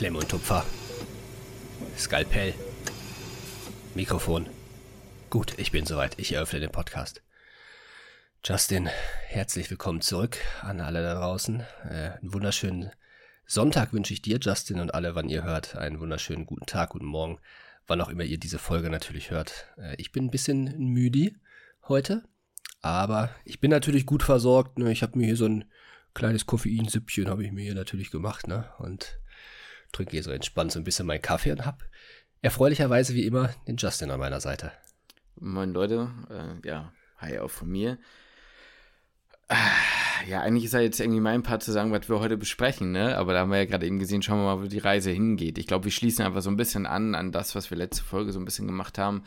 Klemme und Tupfer. Skalpell. Mikrofon. Gut, ich bin soweit. Ich eröffne den Podcast. Justin, herzlich willkommen zurück an alle da draußen. Äh, einen wunderschönen Sonntag wünsche ich dir, Justin, und alle, wann ihr hört. Einen wunderschönen guten Tag, guten Morgen, wann auch immer ihr diese Folge natürlich hört. Äh, ich bin ein bisschen müde heute, aber ich bin natürlich gut versorgt. Ne? Ich habe mir hier so ein kleines Koffeinsüppchen habe ich mir hier natürlich gemacht, ne? Und trinke hier so entspannt so ein bisschen meinen Kaffee und hab erfreulicherweise wie immer den Justin an meiner Seite. Moin Leute, äh, ja, hi auch von mir. Äh, ja, eigentlich ist ja jetzt irgendwie mein Part zu sagen, was wir heute besprechen, ne? Aber da haben wir ja gerade eben gesehen, schauen wir mal, wo die Reise hingeht. Ich glaube, wir schließen einfach so ein bisschen an, an das, was wir letzte Folge so ein bisschen gemacht haben.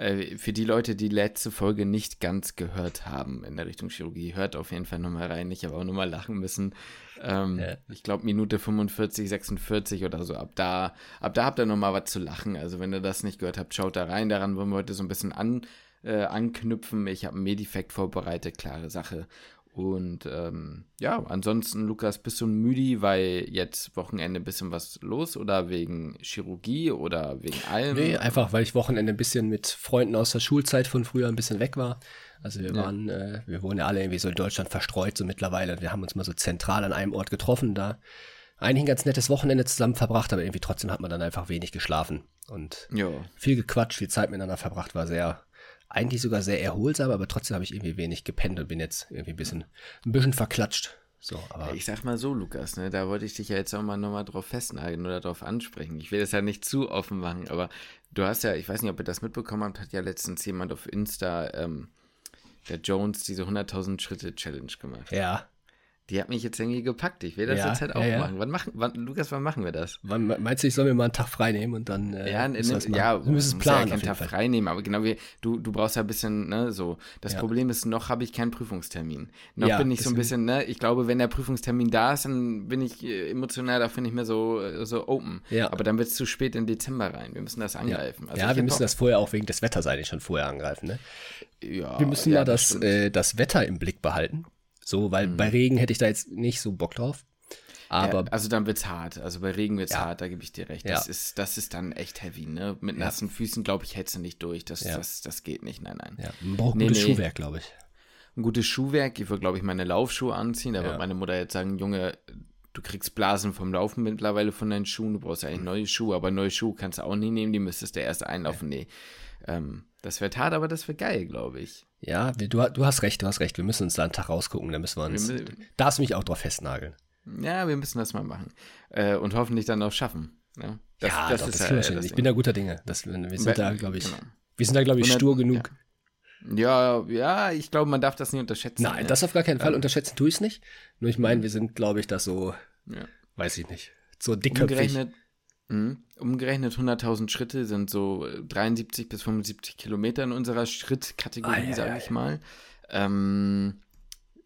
Äh, für die Leute, die letzte Folge nicht ganz gehört haben in der Richtung Chirurgie, hört auf jeden Fall nochmal rein. Ich habe auch nochmal lachen müssen. Ähm, ja. Ich glaube, Minute 45, 46 oder so. Ab da, ab da habt ihr nochmal was zu lachen. Also, wenn ihr das nicht gehört habt, schaut da rein. Daran wollen wir heute so ein bisschen an, äh, anknüpfen. Ich habe ein Medifekt vorbereitet, klare Sache. Und ähm, ja, ansonsten, Lukas, bist du müde, weil jetzt Wochenende ein bisschen was los oder wegen Chirurgie oder wegen allem? Nee, einfach weil ich Wochenende ein bisschen mit Freunden aus der Schulzeit von früher ein bisschen weg war. Also wir ja. waren, äh, wir wohnen ja alle irgendwie so in Deutschland verstreut so mittlerweile. Wir haben uns mal so zentral an einem Ort getroffen, da eigentlich ein ganz nettes Wochenende zusammen verbracht, aber irgendwie trotzdem hat man dann einfach wenig geschlafen und jo. viel gequatscht, viel Zeit miteinander verbracht, war sehr eigentlich sogar sehr erholsam, aber trotzdem habe ich irgendwie wenig gepennt und bin jetzt irgendwie ein bisschen, ein bisschen verklatscht. So, aber ich sag mal so, Lukas, ne, da wollte ich dich ja jetzt auch mal nochmal drauf festnageln oder drauf ansprechen. Ich will das ja nicht zu offen machen, aber du hast ja, ich weiß nicht, ob ihr das mitbekommen habt, hat ja letztens jemand auf Insta, ähm, der Jones, diese 100.000 Schritte Challenge gemacht. Ja. Die hat mich jetzt irgendwie gepackt. Ich will das ja, jetzt halt auch ja, machen. Wann machen wann, Lukas, wann machen wir das? Wann, meinst du, ich soll mir mal einen Tag frei nehmen und dann. Äh, ja, in, ja, wir müssen es planen. Ja keinen Tag frei nehmen, aber genau wie du, du brauchst ja ein bisschen, ne, so. Das Problem ist, noch habe ich keinen Prüfungstermin. Noch bin ich so ein bisschen, ne, ich glaube, wenn der Prüfungstermin da ist, dann bin ich äh, emotional dafür nicht mehr so, äh, so open. Ja. Aber dann wird es zu spät in Dezember rein. Wir müssen das angreifen. Also ja, wir müssen das vorher auch wegen des Wetters eigentlich schon vorher angreifen, ne? Ja. Wir müssen ja, das, äh, das Wetter im Blick behalten. So, weil mhm. bei Regen hätte ich da jetzt nicht so Bock drauf. Aber ja, also dann wird's hart. Also bei Regen wird's ja. hart, da gebe ich dir recht. Das ja. ist, das ist dann echt heavy, ne? Mit nassen Füßen, glaube ich, hältst du nicht durch. Das, das, das geht nicht. Nein, nein. Ja, man braucht nee, gutes nee. Schuhwerk, glaube ich. Ein gutes Schuhwerk. Ich würde, glaube ich, meine Laufschuhe anziehen. Da wird meine Mutter jetzt sagen, Junge, du kriegst Blasen vom Laufen mittlerweile von deinen Schuhen. Du brauchst eigentlich neue Schuhe, aber neue Schuhe kannst du auch nie nehmen. Die müsstest du erst einlaufen. Nee. Ähm, das wird hart, aber das wird geil, glaube ich. Ja, du, du hast recht, du hast recht. Wir müssen uns da einen Tag rausgucken, da müssen wir uns. Wir darfst mich auch drauf festnageln. Ja, wir müssen das mal machen. Äh, und hoffentlich dann auch schaffen. Ja, das, ja das, doch, ist das ja, das Ich bin da guter Dinge. Das, wir sind da, glaube ich, genau. wir sind da, glaube ich, stur genug. Ja. ja, ja, ich glaube, man darf das nicht unterschätzen. Nein, ja. das auf gar keinen Fall. Unterschätzen tue ich es nicht. Nur ich meine, wir sind, glaube ich, da so, weiß ich nicht, so dickköpfig. Umgerechnet, Mhm. Umgerechnet 100.000 Schritte sind so 73 bis 75 Kilometer in unserer Schrittkategorie, sage ich mal. Ähm,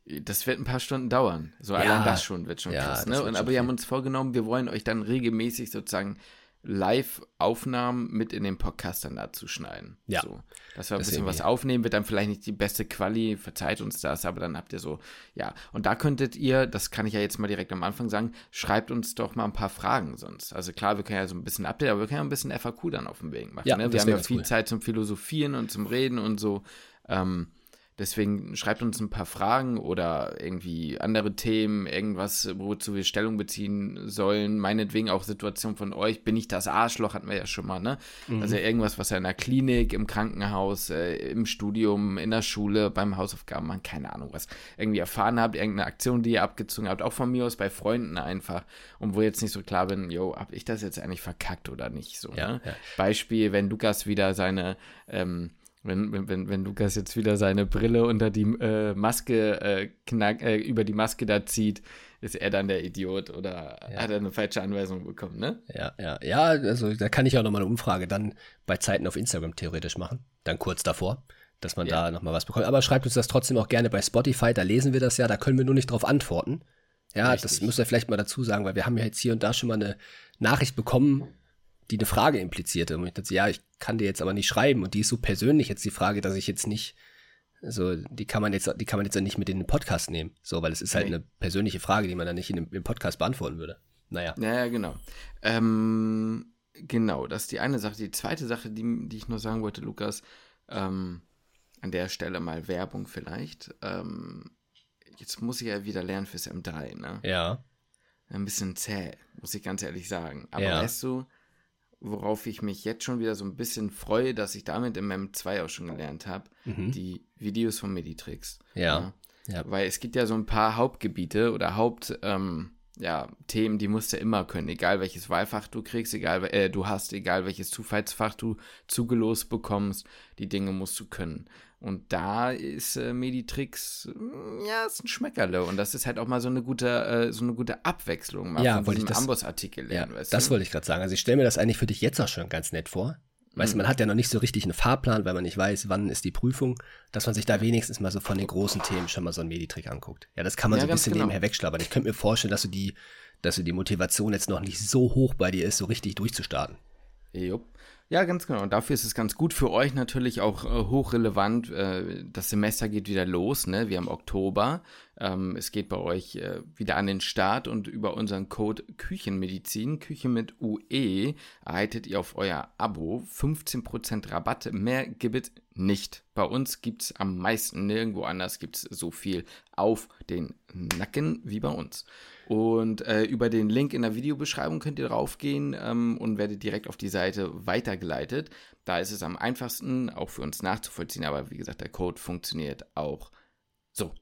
das wird ein paar Stunden dauern. So ja. allein das schon wird schon ja, krass. Ne? Und, aber wir haben uns vorgenommen, wir wollen euch dann regelmäßig sozusagen Live-Aufnahmen mit in den Podcast dann dazu schneiden. Ja. So, dass wir ein das bisschen was aufnehmen, wird dann vielleicht nicht die beste Quali, verzeiht uns das, aber dann habt ihr so, ja. Und da könntet ihr, das kann ich ja jetzt mal direkt am Anfang sagen, schreibt uns doch mal ein paar Fragen sonst. Also klar, wir können ja so ein bisschen Update, aber wir können ja ein bisschen FAQ dann auf dem Weg machen. Ja, ne? Wir haben ja viel cool. Zeit zum Philosophieren und zum Reden und so. Ähm, Deswegen schreibt uns ein paar Fragen oder irgendwie andere Themen, irgendwas, wozu wir Stellung beziehen sollen. Meinetwegen auch Situation von euch. Bin ich das Arschloch, hatten wir ja schon mal, ne? Mhm. Also irgendwas, was ihr in der Klinik, im Krankenhaus, äh, im Studium, in der Schule, beim Hausaufgaben machen, keine Ahnung was. Irgendwie erfahren habt, irgendeine Aktion, die ihr abgezogen habt, auch von mir aus bei Freunden einfach. Und wo jetzt nicht so klar bin, yo, hab ich das jetzt eigentlich verkackt oder nicht? So, ja, ne? ja. Beispiel, wenn Lukas wieder seine, ähm, wenn, wenn, wenn Lukas jetzt wieder seine Brille unter die äh, Maske äh, knack, äh, über die Maske da zieht, ist er dann der Idiot oder ja. hat er eine falsche Anweisung bekommen, ne? Ja, ja, ja, also da kann ich auch nochmal eine Umfrage dann bei Zeiten auf Instagram theoretisch machen, dann kurz davor, dass man ja. da nochmal was bekommt. Aber schreibt uns das trotzdem auch gerne bei Spotify, da lesen wir das ja, da können wir nur nicht drauf antworten. Ja, Richtig. das müsst ihr vielleicht mal dazu sagen, weil wir haben ja jetzt hier und da schon mal eine Nachricht bekommen, die eine Frage implizierte. Und ich dachte, ja, ich kann dir jetzt aber nicht schreiben. Und die ist so persönlich jetzt die Frage, dass ich jetzt nicht, also die kann man jetzt, die kann man jetzt nicht mit in den Podcast nehmen. So, weil es ist halt nee. eine persönliche Frage, die man dann nicht in dem, im Podcast beantworten würde. naja. Naja, genau. Ähm, genau, das ist die eine Sache. Die zweite Sache, die, die ich nur sagen wollte, Lukas, ähm, an der Stelle mal Werbung vielleicht. Ähm, jetzt muss ich ja wieder lernen fürs M3, ne? Ja. Ein bisschen zäh, muss ich ganz ehrlich sagen. Aber Ja. weißt du, worauf ich mich jetzt schon wieder so ein bisschen freue, dass ich damit im M2 auch schon gelernt habe? Mhm. Die Videos von Meditrix. Ja. Ja. Weil es gibt ja so ein paar Hauptgebiete oder Haupt, ähm, ja, Themen, die musst du immer können. Egal welches Wahlfach du kriegst, egal, äh, du hast, egal welches Zufallsfach du zugelost bekommst, die Dinge musst du können. Und da ist äh, Meditrix, mm, ja, ist ein Schmeckerle. Und das ist halt auch mal so eine gute, äh, so eine gute Abwechslung mal Ja, von wollte ich diesem das- Amboss-Artikel Ja, lernen, weißt das du? wollte ich gerade sagen. Also ich stelle mir das eigentlich für dich jetzt auch schon ganz nett vor. Weißt du, man hat ja noch nicht so richtig einen Fahrplan, weil man nicht weiß, wann ist die Prüfung, dass man sich da wenigstens mal so von den großen Themen schon mal so einen Meditrick anguckt. Ja, das kann man Ja, so ein bisschen genau. nebenher wegschlabbern. Ich könnte mir vorstellen, dass du die, dass du die Motivation jetzt noch nicht so hoch bei dir ist, so richtig durchzustarten. Jupp. Ja, ganz genau. Und dafür ist es ganz gut für euch natürlich auch äh, hochrelevant. Äh, das Semester geht wieder los, ne? Wir haben Oktober. Ähm, es geht bei euch äh, wieder an den Start und über unseren Code Küchenmedizin, Küche mit UE, erhaltet ihr auf euer Abo 15% Rabatt. Mehr gibt es nicht. Bei uns gibt es am meisten, nirgendwo anders gibt es so viel auf den Nacken wie bei uns. Und äh, über den Link in der Videobeschreibung könnt ihr draufgehen ähm, und werdet direkt auf die Seite weitergeleitet. Da ist es am einfachsten, auch für uns nachzuvollziehen. Aber wie gesagt, der Code funktioniert auch so.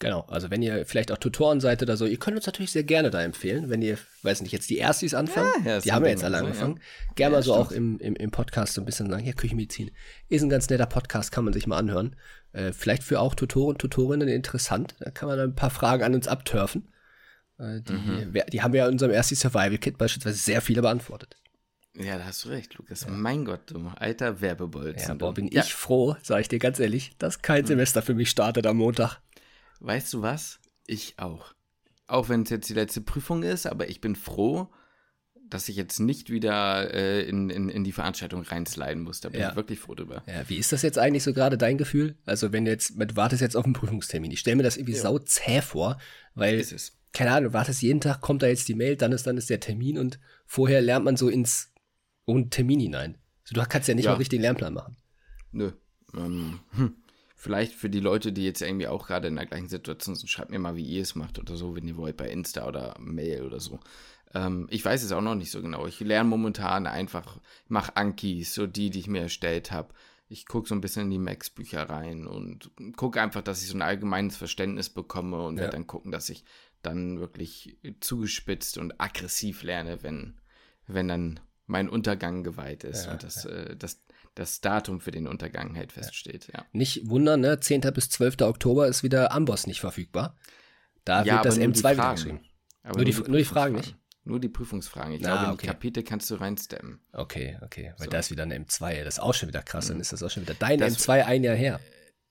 Genau, also wenn ihr vielleicht auch Tutoren seid oder so, ihr könnt uns natürlich sehr gerne da empfehlen, wenn ihr, weiß nicht, jetzt die Erstis anfangen, Ja, ja, die haben wir jetzt alle so, angefangen, gerne Ja, mal so stimmt. auch im, im, im Podcast so ein bisschen sagen, ja, Küchenmedizin ist ein ganz netter Podcast, kann man sich mal anhören. Äh, vielleicht für auch Tutoren, Tutorinnen interessant, da kann man ein paar Fragen an uns abturfen. Äh, die, Mhm. wer- die haben wir ja in unserem Erstis Survival Kit beispielsweise sehr viele beantwortet. Ja, da hast du recht, Lukas. Mein Gott, du alter Werbebolzen. Ja, boah, bin ja, ich froh, sage ich dir ganz ehrlich, dass kein Semester für mich startet am Montag. Weißt du was? Ich auch. Auch wenn es jetzt die letzte Prüfung ist, aber ich bin froh, dass ich jetzt nicht wieder äh, in, in, in die Veranstaltung reinsliden muss. Da bin Ja. ich wirklich froh drüber. Ja, wie ist das jetzt eigentlich so gerade dein Gefühl? Also wenn du jetzt, du wartest jetzt auf einen Prüfungstermin. Ich stelle mir das irgendwie Ja. sau zäh vor, weil. Keine Ahnung, du wartest jeden Tag, kommt da jetzt die Mail, dann ist, dann ist der Termin und vorher lernt man so ins, ohne Termin hinein. Also du kannst ja nicht Ja. mal richtig den Lernplan machen. Nö. Ähm, hm. Vielleicht für die Leute, die jetzt irgendwie auch gerade in der gleichen Situation sind, schreibt mir mal, wie ihr es macht oder so, wenn ihr wollt, bei Insta oder Mail oder so. Ähm, ich weiß es auch noch nicht so genau. Ich lerne momentan einfach, mache Ankis, so die, die ich mir erstellt habe. Ich gucke so ein bisschen in die Max-Bücher rein und gucke einfach, dass ich so ein allgemeines Verständnis bekomme und Ja. werde dann gucken, dass ich dann wirklich zugespitzt und aggressiv lerne, wenn, wenn dann mein Untergang geweiht ist Ja, und das, äh, das, das Datum für den Untergang halt feststeht, ja. Nicht wundern, ne? 10. bis 12. Oktober ist wieder Amboss nicht verfügbar. Da Ja, wird das aber nur die M2 wieder geschrieben. Aber Nur die- nur die Fragen Prüfungsfragen. Nur die Prüfungsfragen. Ich Ah, glaube, in okay. die Kapitel kannst du reinsteppen. Okay, okay. Weil So. da ist wieder eine M2. Das ist auch schon wieder krass. Dann ist das auch schon wieder dein Das- M2 ein Jahr her.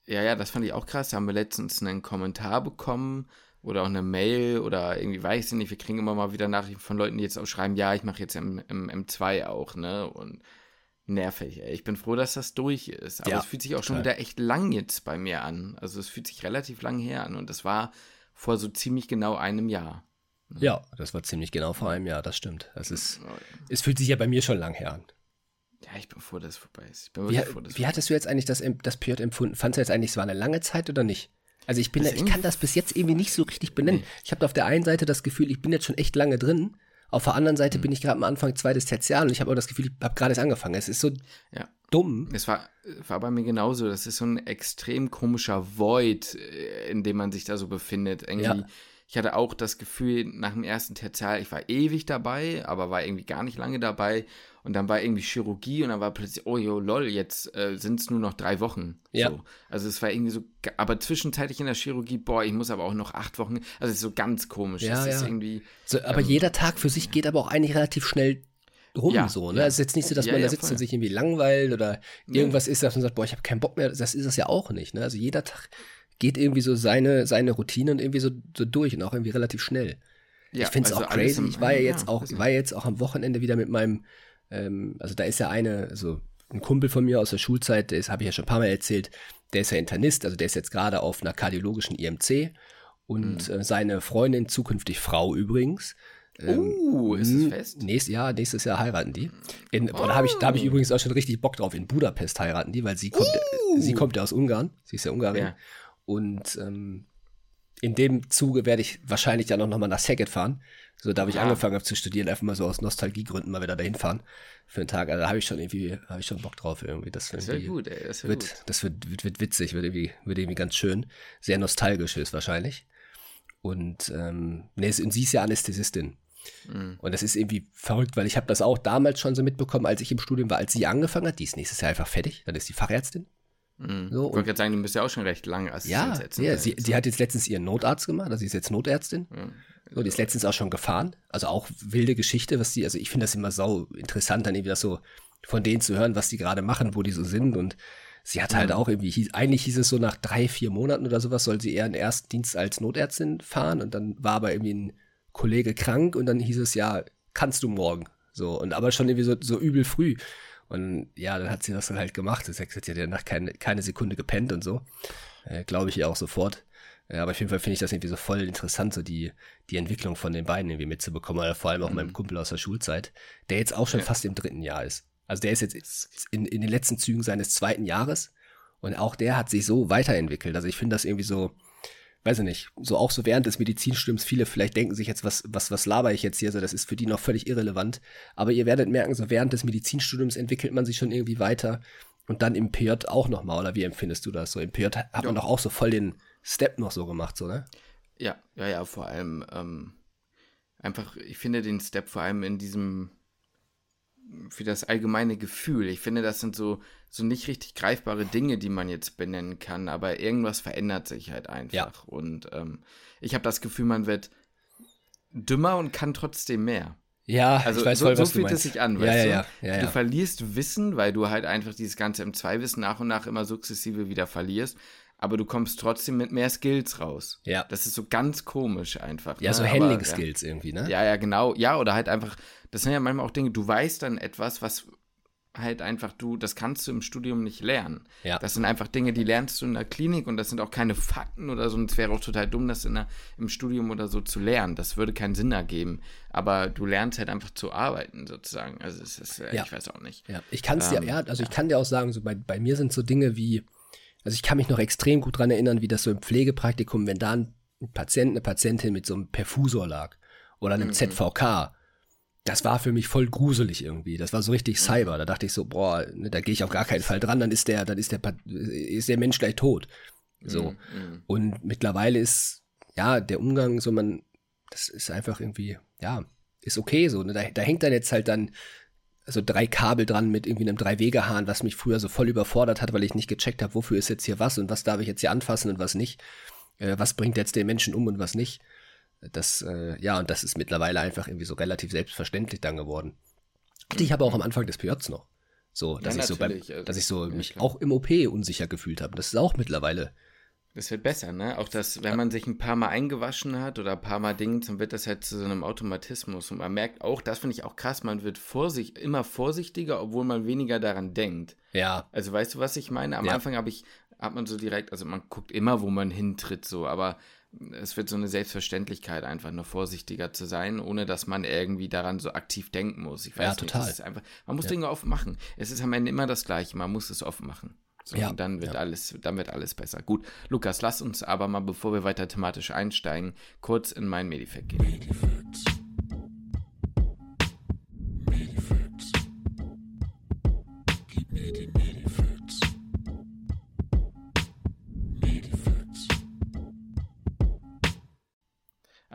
Ja, ja, das fand ich auch krass. Da haben wir letztens einen Kommentar bekommen oder auch eine Mail oder irgendwie weiß ich nicht. Wir kriegen immer mal wieder Nachrichten von Leuten, die jetzt auch schreiben, ja, ich mache jetzt im, im M2 auch, ne? Und nervig, ey. Ich bin froh, dass das durch ist. Aber Ja, es fühlt sich auch schon total. wieder echt lang jetzt bei mir an. Also es fühlt sich relativ lang her an. Und das war vor so ziemlich genau einem Jahr. Ja, das war ziemlich genau vor einem Jahr, das stimmt. Das ist, Oh, es fühlt sich ja bei mir schon lang her an. Ja, ich bin froh, dass es vorbei ist. Ich bin Wie, froh, wie hattest du jetzt eigentlich das, das PJ empfunden? Fandest du jetzt eigentlich, es war eine lange Zeit oder nicht? Also ich bin, da, ich kann das bis jetzt irgendwie nicht so richtig benennen. Ich habe auf der einen Seite das Gefühl, ich bin jetzt schon echt lange drin. Auf der anderen Mhm. Seite bin ich gerade am Anfang zweites Tertial und ich habe auch das Gefühl, ich habe gerade erst angefangen. Es ist so Ja. dumm. Es war, war bei mir genauso. Das ist so ein extrem komischer Void, äh, in dem man sich da so befindet. Irgendwie, Ja. Ich hatte auch das Gefühl, nach dem ersten Tertial, ich war ewig dabei, aber war irgendwie gar nicht lange dabei. Und dann war irgendwie Chirurgie und dann war plötzlich, oh jo, lol, jetzt äh, sind es nur noch drei Wochen. Ja. So. Also es war irgendwie so, aber zwischenzeitlich in der Chirurgie, boah, ich muss aber auch noch acht Wochen. Also es ist so ganz komisch. Ja, ja. irgendwie. So, aber jeder Tag für sich geht aber auch eigentlich relativ schnell rum Ja, so. Ne? ja. Es ist jetzt nicht so, dass Ja, man da sitzt voll. und sich irgendwie langweilt oder irgendwas ist, dass man sagt, boah, ich habe keinen Bock mehr. Das ist es ja auch nicht. Ne? Also jeder Tag geht irgendwie so seine, seine Routine und irgendwie so, so durch und auch irgendwie relativ schnell. Ja, ich finde es also auch crazy. im- Ich war ja jetzt auch, also- ich war jetzt auch am Wochenende wieder mit meinem, ähm, also da ist ja eine, also ein Kumpel von mir aus der Schulzeit, das habe ich ja schon ein paar Mal erzählt, der ist ja Internist, also der ist jetzt gerade auf einer kardiologischen IMC und Mhm. äh, seine Freundin, zukünftig Frau übrigens, Oh, ist es fest? Nächstes Jahr, nächstes Jahr heiraten die. In, boah, da habe ich, da hab ich übrigens auch schon richtig Bock drauf. In Budapest heiraten die, weil sie kommt, uh. sie kommt ja aus Ungarn. Sie ist ja Ungarin. Ja. Und ähm, in dem Zuge werde ich wahrscheinlich dann auch nochmal nach Szeged fahren. So, da habe ich ja. angefangen habe zu studieren, einfach mal so aus Nostalgiegründen mal wieder dahin fahren für einen Tag. Also da habe ich schon irgendwie, habe ich schon Bock drauf irgendwie. Das, das wird gut, ey. Das wird, gut. Das wird, wird, wird witzig, wird irgendwie, wird irgendwie ganz schön. Sehr nostalgisch ist wahrscheinlich. Und ähm, nee, sie ist ja Anästhesistin. Mhm. Und das ist irgendwie verrückt, weil ich habe das auch damals schon so mitbekommen, als ich im Studium war, als sie angefangen hat. Die ist nächstes Jahr einfach fertig. Dann ist die Fachärztin. Mhm. So, ich wollte gerade sagen, du bist ja auch schon recht lange Assistenz. Ja, ja sie, sie, hat jetzt letztens ihren Notarzt gemacht, also sie ist jetzt Notärztin. Mhm. So, die ist letztens auch schon gefahren. Also auch wilde Geschichte, was die, also ich finde das immer sau interessant, dann irgendwie das so von denen zu hören, was die gerade machen, wo die so sind. Und sie hat halt mhm. auch irgendwie, hieß, eigentlich hieß es so nach drei, vier Monaten oder sowas, soll sie eher einen ersten Dienst als Notärztin fahren. Und dann war aber irgendwie ein Kollege krank und dann hieß es, ja, kannst du morgen. So, und aber schon irgendwie so, so übel früh. Und ja, dann hat sie das dann halt gemacht. Sie hat ja danach keine, keine Sekunde gepennt und so. Äh, Glaube ich ihr auch sofort. Ja, aber auf jeden Fall finde ich das irgendwie so voll interessant, so die, die Entwicklung von den beiden irgendwie mitzubekommen. Oder vor allem auch mhm. meinem Kumpel aus der Schulzeit, der jetzt auch schon ja. fast im dritten Jahr ist. Also der ist jetzt in, in den letzten Zügen seines zweiten Jahres. Und auch der hat sich so weiterentwickelt. Also ich finde das irgendwie so, weiß ich nicht, so auch so während des Medizinstudiums, viele vielleicht denken sich jetzt, was, was, was laber ich jetzt hier, so das ist für die noch völlig irrelevant. Aber ihr werdet merken, so während des Medizinstudiums entwickelt man sich schon irgendwie weiter und dann im PJ auch nochmal, oder wie empfindest du das? So im PJ hat ja. man doch auch so voll den Step noch so gemacht, so, ne? Ja, ja, ja, vor allem, ähm, einfach, ich finde den Step vor allem in diesem für das allgemeine Gefühl. Ich finde, das sind so, so nicht richtig greifbare Dinge, die man jetzt benennen kann, aber irgendwas verändert sich halt einfach. Ja. Und ähm, ich habe das Gefühl, man wird dümmer und kann trotzdem mehr. Ja, also ich weiß so, voll, so fühlt es sich an, ja, weißt ja, du? Ja, du verlierst Wissen, weil du halt einfach dieses ganze M2-Wissen nach und nach immer sukzessive wieder verlierst aber du kommst trotzdem mit mehr Skills raus. Ja. Das ist so ganz komisch einfach. Ja, ne? so Handling-Skills ja. irgendwie, ne? Ja, ja, genau. Ja, oder halt einfach, das sind ja manchmal auch Dinge, du weißt dann etwas, was halt einfach du, das kannst du im Studium nicht lernen. Ja. Das sind einfach Dinge, die lernst du in der Klinik und das sind auch keine Fakten oder so. Und es wäre auch total dumm, das in der, im Studium oder so zu lernen. Das würde keinen Sinn ergeben. Aber du lernst halt einfach zu arbeiten sozusagen. Also es ist, äh, ja. ich weiß auch nicht. Ja, ich kann es ähm, dir, ja, also ich kann dir auch sagen, so bei, bei mir sind so Dinge wie, also ich kann mich noch extrem gut dran erinnern, wie das so im Pflegepraktikum, wenn da ein Patient, eine Patientin mit so einem Perfusor lag oder einem mhm. ZVK, das war für mich voll gruselig irgendwie. Das war so richtig mhm. Cyber. Da dachte ich so, boah, ne, da gehe ich auf gar keinen Fall dran, dann ist der, dann ist der, ist der Mensch gleich tot. So. Mhm. Und mittlerweile ist, ja, der Umgang, so man, das ist einfach irgendwie, ja, ist okay so. Ne? Da, da hängt dann jetzt halt dann also drei Kabel dran mit irgendwie einem Drei-Wege-Hahn, was mich früher so voll überfordert hat, weil ich nicht gecheckt habe, wofür ist jetzt hier was und was darf ich jetzt hier anfassen und was nicht. Äh, was bringt jetzt den Menschen um und was nicht. Das, äh, ja, und das ist mittlerweile einfach irgendwie so relativ selbstverständlich dann geworden. Ich habe auch am Anfang des PJs noch. So, dass ja, ich so beim, dass ich so ja, mich klar. auch im OP unsicher gefühlt habe. Das ist auch mittlerweile das wird besser, ne? Auch das, wenn man sich ein paar Mal eingewaschen hat oder ein paar Mal Dinge, dann wird das halt zu so einem Automatismus. Und man merkt auch, das finde ich auch krass, man wird vorsicht, immer vorsichtiger, obwohl man weniger daran denkt. Ja. Also weißt du, was ich meine? Am ja. Anfang habe ich, hat man so direkt, also man guckt immer, wo man hintritt, so, aber es wird so eine Selbstverständlichkeit, einfach nur vorsichtiger zu sein, ohne dass man irgendwie daran so aktiv denken muss. Ich weiß ja, nicht, total. Einfach, man muss ja. Dinge offen machen. Es ist am Ende immer das Gleiche, man muss es offen machen. So, ja, und dann wird ja. alles, dann wird alles besser. Gut, Lukas, lass uns aber mal, bevor wir weiter thematisch einsteigen, kurz in mein Medifact gehen. Medifacts.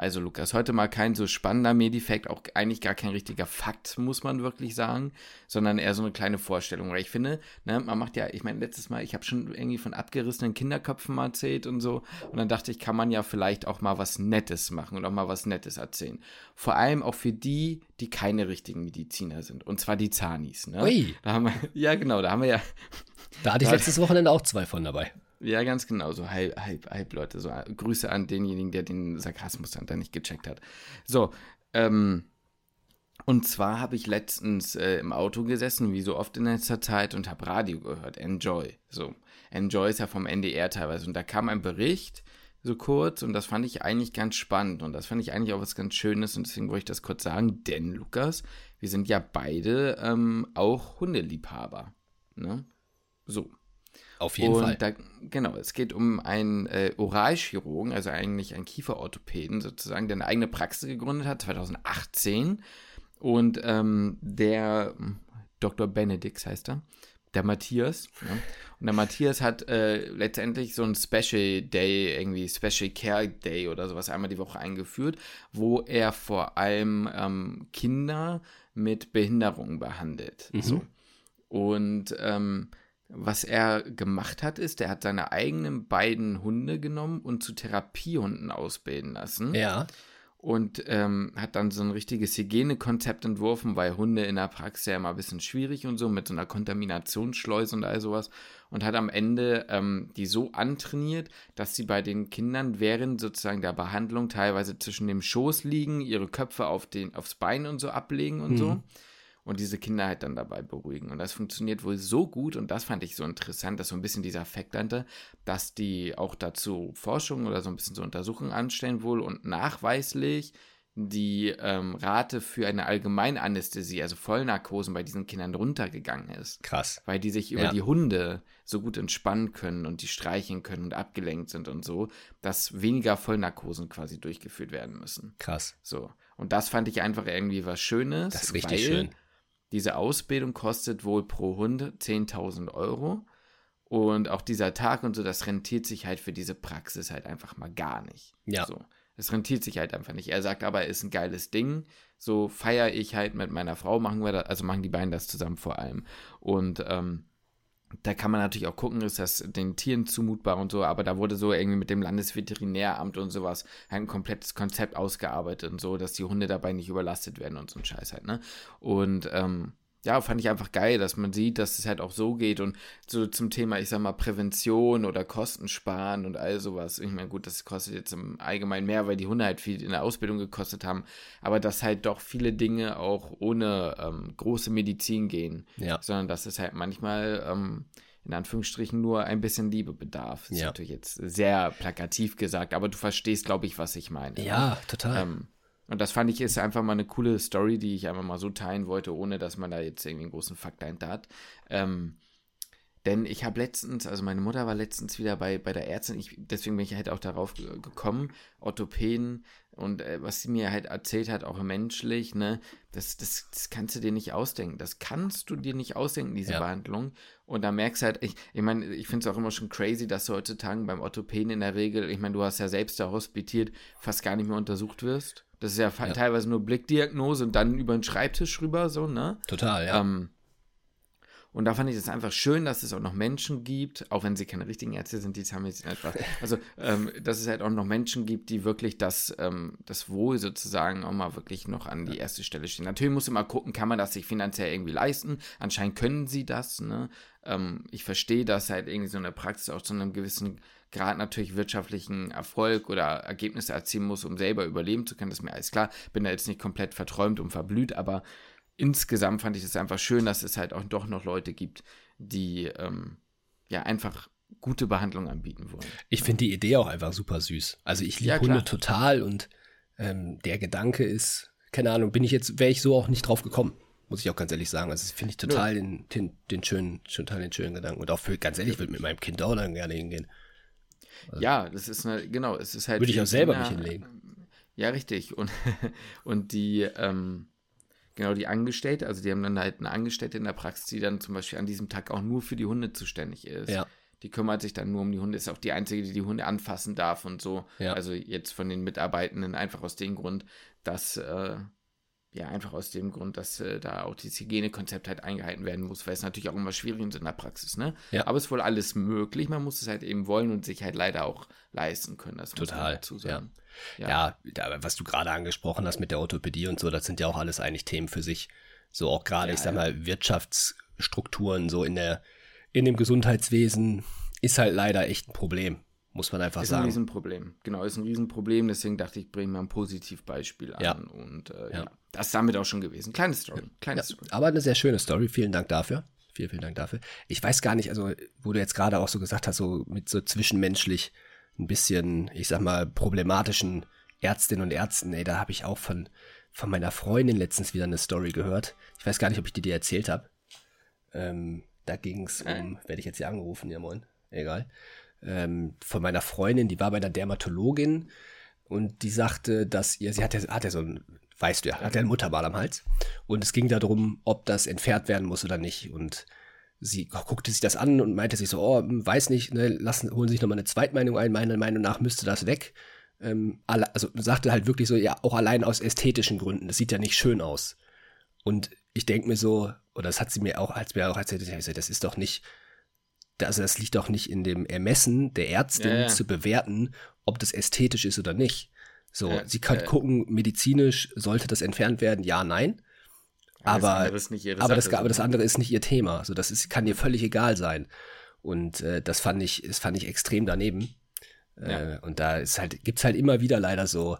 Also Lukas, heute mal kein so spannender Medifact, auch eigentlich gar kein richtiger Fakt, muss man wirklich sagen, sondern eher so eine kleine Vorstellung. Weil ich finde, ne, man macht ja, ich meine, letztes Mal, ich habe schon irgendwie von abgerissenen Kinderköpfen erzählt und so. Und dann dachte ich, kann man ja vielleicht auch mal was Nettes machen und auch mal was Nettes erzählen. Vor allem auch für die, die keine richtigen Mediziner sind. Und zwar die Zanis. Ne? Ui. Da haben wir, ja, genau, da haben wir ja. Da hatte ich letztes Wochenende auch zwei von dabei. Ja, ganz genau, so halb, halb, halb Leute. So Grüße an denjenigen, der den Sarkasmus dann da nicht gecheckt hat. So, ähm, und zwar habe ich letztens äh, im Auto gesessen, wie so oft in letzter Zeit, und habe Radio gehört. Enjoy. So, Enjoy ist ja vom NDR teilweise. Und da kam ein Bericht, so kurz und das fand ich eigentlich ganz spannend und das fand ich eigentlich auch was ganz Schönes und deswegen wollte ich das kurz sagen, denn Lukas, wir sind ja beide ähm, auch Hundeliebhaber. Ne? So. Auf jeden und Fall. Da, genau, es geht um einen äh, Oralchirurgen, also eigentlich einen Kieferorthopäden sozusagen, der eine eigene Praxis gegründet hat, 2018. Und ähm, der Dr. Benedix heißt er, der Matthias. Ja. Und der Matthias hat äh, letztendlich so ein Special Day, irgendwie Special Care Day oder sowas einmal die Woche eingeführt, wo er vor allem ähm, Kinder mit Behinderungen behandelt. Mhm. So. Und ähm, was er gemacht hat, ist, er hat seine eigenen beiden Hunde genommen und zu Therapiehunden ausbilden lassen. Ja. Und ähm, hat dann so ein richtiges Hygienekonzept entworfen, weil Hunde in der Praxis ja immer ein bisschen schwierig und so, mit so einer Kontaminationsschleuse und all sowas. Und hat am Ende ähm, die so antrainiert, dass sie bei den Kindern während sozusagen der Behandlung teilweise zwischen dem Schoß liegen, ihre Köpfe auf den, aufs Bein und so ablegen und Mhm. so und diese Kinder halt dann dabei beruhigen. Und das funktioniert wohl so gut und das fand ich so interessant, dass so ein bisschen dieser Fakt dahinter, dass die auch dazu Forschung oder so ein bisschen so Untersuchungen anstellen wohl und nachweislich die ähm, Rate für eine Allgemeinanästhesie, also Vollnarkosen bei diesen Kindern runtergegangen ist. Krass. Weil die sich über Ja. die Hunde so gut entspannen können und die streicheln können und abgelenkt sind und so, dass weniger Vollnarkosen quasi durchgeführt werden müssen. Krass. So. Und das fand ich einfach irgendwie was Schönes. Das ist richtig schön. Diese Ausbildung kostet wohl pro Hund 10.000 Euro. Und auch dieser Tag und so, das rentiert sich halt für diese Praxis halt einfach mal gar nicht. Ja. So. Es rentiert sich halt einfach nicht. Er sagt aber, ist ein geiles Ding. So feiere ich halt mit meiner Frau, machen wir das, also machen die beiden das zusammen vor allem. Und ähm, da kann man natürlich auch gucken, ist das den Tieren zumutbar und so, aber da wurde so irgendwie mit dem Landesveterinäramt und sowas ein komplettes Konzept ausgearbeitet und so, dass die Hunde dabei nicht überlastet werden und so ein Scheiß halt, ne? Und ähm, ja, fand ich einfach geil, dass man sieht, dass es halt auch so geht und so zum Thema, ich sag mal, Prävention oder Kostensparen und all sowas. Ich meine, gut, das kostet jetzt im Allgemeinen mehr, weil die Hunde halt viel in der Ausbildung gekostet haben, aber dass halt doch viele Dinge auch ohne ähm, große Medizin gehen, Ja. sondern dass es halt manchmal ähm, in Anführungsstrichen nur ein bisschen Liebe bedarf. Ist Ja. natürlich jetzt sehr plakativ gesagt, aber du verstehst, glaube ich, was ich meine. ne? Ja, total. Ähm, und das fand ich ist einfach mal eine coole Story, die ich einfach mal so teilen wollte, ohne dass man da jetzt irgendwie einen großen Fakt dahinter hat. Ähm, denn ich habe letztens, also meine Mutter war letztens wieder bei, bei der Ärztin, ich, deswegen bin ich halt auch darauf ge- gekommen, Orthopäden und äh, was sie mir halt erzählt hat, auch menschlich, ne, das, das, das kannst du dir nicht ausdenken. Das kannst du dir nicht ausdenken, diese Ja. Behandlung. Und da merkst du halt, ich, ich meine, ich finde es auch immer schon crazy, dass du heutzutage beim Orthopäden in der Regel, ich meine, du hast ja selbst da hospitiert, fast gar nicht mehr untersucht wirst. Das ist ja, Ja. teilweise nur Blickdiagnose und dann über den Schreibtisch rüber, so, ne? Total, ja. Ähm, und da fand ich es einfach schön, dass es auch noch Menschen gibt, auch wenn sie keine richtigen Ärzte sind, die haben jetzt einfach, also ähm, dass es halt auch noch Menschen gibt, die wirklich das, ähm, das Wohl sozusagen auch mal wirklich noch an die erste Stelle stehen. Natürlich muss man mal gucken, kann man das sich finanziell irgendwie leisten? Anscheinend können sie das, ne? Ähm, ich verstehe, dass halt irgendwie so eine Praxis auch zu einem gewissen Grad natürlich wirtschaftlichen Erfolg oder Ergebnisse erzielen muss, um selber überleben zu können. Das ist mir alles klar. Bin da jetzt nicht komplett verträumt und verblüht, aber insgesamt fand ich es einfach schön, dass es halt auch doch noch Leute gibt, die ähm, ja einfach gute Behandlung anbieten wollen. Ich finde die Idee auch einfach super süß. Also ich liebe Ja. Hunde total und ähm, der Gedanke ist, keine Ahnung, bin ich jetzt, wäre ich so auch nicht drauf gekommen. Muss ich auch ganz ehrlich sagen. Also finde ich total den, den, den schönen, total den schönen Gedanken. Und auch für, ganz ehrlich, würde mit meinem Kind auch dann gerne hingehen. Ja, das ist eine, genau, es ist halt. Würde ich auch selber Kinder- mich hinlegen. Ja, richtig. Und, und die, ähm, genau, die Angestellte, also die haben dann halt eine Angestellte in der Praxis, die dann zum Beispiel an diesem Tag auch nur für die Hunde zuständig ist. Ja. Die kümmert sich dann nur um die Hunde, ist auch die Einzige, die die Hunde anfassen darf und so. Ja. Also jetzt von den Mitarbeitenden einfach aus dem Grund, dass, äh, ja, einfach aus dem Grund, dass äh, da auch dieses Hygienekonzept halt eingehalten werden muss, weil es natürlich auch immer schwierig ist in der Praxis, ne? Ja. Aber es ist wohl alles möglich, man muss es halt eben wollen und sich halt leider auch leisten können. Das Total, dazu sagen. Ja. Ja, da, was du gerade angesprochen hast mit der Orthopädie und so, das sind ja auch alles eigentlich Themen für sich. So auch gerade, Ja, ich sag ja. mal, Wirtschaftsstrukturen so in der, in dem Gesundheitswesen ist halt leider echt ein Problem, muss man einfach Ist ein sagen. Riesenproblem. Genau, ist ein Riesenproblem. Deswegen dachte ich, bringe mal ein Positivbeispiel an. Ja. Und äh, Ja. ja. Das ist damit auch schon gewesen. Kleine Story. Kleine Ja, Story. aber eine sehr schöne Story. Vielen Dank dafür. Vielen, vielen Dank dafür. Ich weiß gar nicht, also, wo du jetzt gerade auch so gesagt hast, so mit so zwischenmenschlich, ein bisschen, ich sag mal, problematischen Ärztinnen und Ärzten, ey, da habe ich auch von, von meiner Freundin letztens wieder eine Story gehört. Ich weiß gar nicht, ob ich die dir erzählt habe. Ähm, da ging es um, werde ich jetzt hier angerufen, ja moin, egal. Ähm, von meiner Freundin, die war bei einer Dermatologin und die sagte, dass ihr, sie hat ja, hat ja so ein, weißt du ja, hat ja ein Muttermal am Hals. Und es ging darum, ob das entfernt werden muss oder nicht. Und sie guckte sich das an und meinte sich so, oh, hm, weiß nicht, ne, lassen, holen sich nochmal eine Zweitmeinung ein, meiner Meinung nach müsste das weg. Ähm, also sagte halt wirklich so, ja, auch allein aus ästhetischen Gründen, das sieht ja nicht schön aus. Und ich denke mir so, oder das hat sie mir auch, als mir auch erzählt, das ist doch nicht, also das liegt doch nicht in dem Ermessen der Ärztin ja, ja. zu bewerten, ob das ästhetisch ist oder nicht. So, ja, sie kann gucken, medizinisch sollte das entfernt werden, ja, nein. Aber, das aber, das, aber das andere ist nicht ihr Thema. Also das ist, kann ihr völlig egal sein. Und äh, das fand ich, das fand ich extrem daneben. Äh, und da ist halt, gibt's halt immer wieder leider so,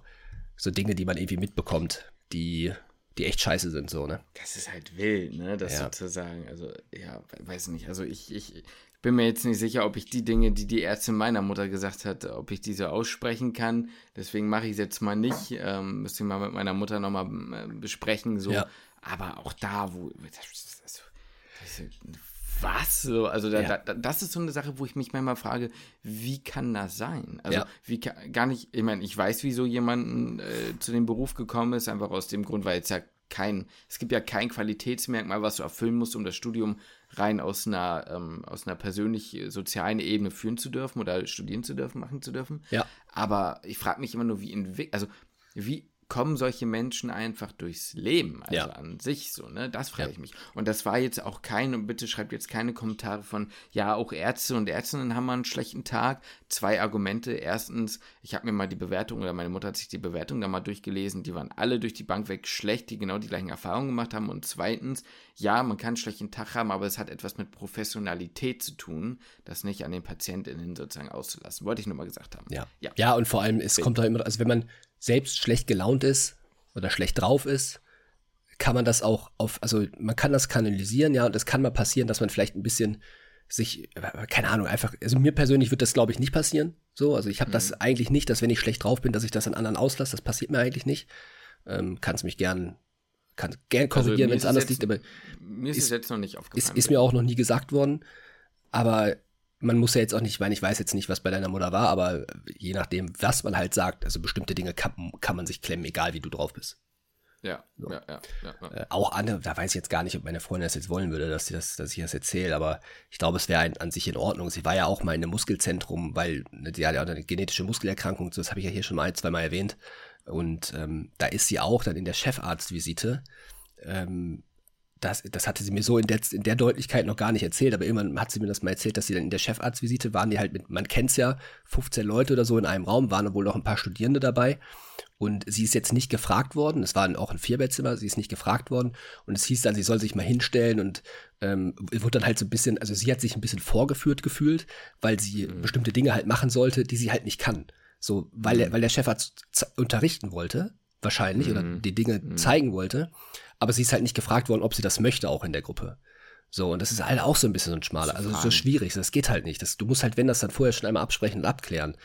so Dinge, die man irgendwie mitbekommt, die, die echt scheiße sind, so, ne? Das ist halt wild, ne? Das ja. sozusagen, also, ja, weiß nicht. Also ich, ich bin mir jetzt nicht sicher, ob ich die Dinge, die die Ärztin meiner Mutter gesagt hat, ob ich diese aussprechen kann. Deswegen mache ich es jetzt mal nicht. Ähm, müsste ich mal mit meiner Mutter nochmal äh, besprechen, so. Ja. Aber auch da, wo. Das, das, das, was? So, also da, ja. da, das ist so eine Sache, wo ich mich manchmal frage, wie kann das sein? Also ja. wie kann, gar nicht, ich meine, ich weiß, wieso jemand äh, zu dem Beruf gekommen ist, einfach aus dem Grund, weil es ja kein, es gibt ja kein Qualitätsmerkmal, was du erfüllen musst, um das Studium rein aus einer, ähm, aus einer persönlich-sozialen Ebene führen zu dürfen oder studieren zu dürfen, machen zu dürfen. Ja. Aber ich frage mich immer nur, wie entwickelt, also wie kommen solche Menschen einfach durchs Leben, also ja. an sich so, ne? Das frage ja. ich mich. Und das war jetzt auch kein, und bitte schreibt jetzt keine Kommentare von, ja, auch Ärzte und Ärztinnen haben mal einen schlechten Tag. Zwei Argumente. Erstens, ich habe mir mal die Bewertung, oder meine Mutter hat sich die Bewertung da mal durchgelesen, die waren alle durch die Bank weg schlecht, die genau die gleichen Erfahrungen gemacht haben. Und zweitens, ja, man kann einen schlechten Tag haben, aber es hat etwas mit Professionalität zu tun, das nicht an den PatientInnen sozusagen auszulassen. Wollte ich nur mal gesagt haben. Ja. Ja, ja und vor allem, es kommt doch immer, also wenn man selbst schlecht gelaunt ist oder schlecht drauf ist, kann man das auch auf, also man kann das kanalisieren, ja, und es kann mal passieren, dass man vielleicht ein bisschen sich, keine Ahnung, einfach, also mir persönlich wird das, glaube ich, nicht passieren. So, also ich habe mhm. das eigentlich nicht, dass wenn ich schlecht drauf bin, dass ich das an anderen auslasse. Das passiert mir eigentlich nicht. Ähm, Kannst mich gern, kann gern also korrigieren, also wenn es anders liegt, aber mir ist, es jetzt noch nicht aufgefallen. Ist, ist mir auch noch nie gesagt worden. Aber man muss ja jetzt auch nicht, ich meine, ich weiß jetzt nicht, was bei deiner Mutter war, aber je nachdem, was man halt sagt, also bestimmte Dinge kann, kann man sich klemmen, egal wie du drauf bist. Ja, so. ja, ja, ja. Äh, auch andere, da weiß ich jetzt gar nicht, ob meine Freundin das jetzt wollen würde, dass, sie das, dass ich das erzähle, aber ich glaube, es wäre an sich in Ordnung. Sie war ja auch mal in einem Muskelzentrum, weil ne, die hat ja auch eine genetische Muskelerkrankung, das habe ich ja hier schon mal ein, zwei Mal erwähnt. Und ähm, da ist sie auch dann in der Chefarztvisite. Ähm, das, das hatte sie mir so in der, in der Deutlichkeit noch gar nicht erzählt, aber irgendwann hat sie mir das mal erzählt, dass sie dann in der Chefarztvisite waren, die halt mit, man kennt's ja, 15 Leute oder so in einem Raum, waren wohl noch ein paar Studierende dabei. Und sie ist jetzt nicht gefragt worden, es war auch ein Vierbettzimmer, sie ist nicht gefragt worden. Und es hieß dann, sie soll sich mal hinstellen und ähm, wurde dann halt so ein bisschen, also sie hat sich ein bisschen vorgeführt gefühlt, weil sie mhm. bestimmte Dinge halt machen sollte, die sie halt nicht kann. So, weil, mhm. der, weil der Chefarzt unterrichten wollte, wahrscheinlich, mhm. oder die Dinge mhm. zeigen wollte aber sie ist halt nicht gefragt worden, ob sie das möchte, auch in der Gruppe. So, und das ist halt auch so ein bisschen so ein schmaler, also so schwierig, das geht halt nicht. Das, du musst halt, wenn das dann vorher schon einmal absprechen und abklären.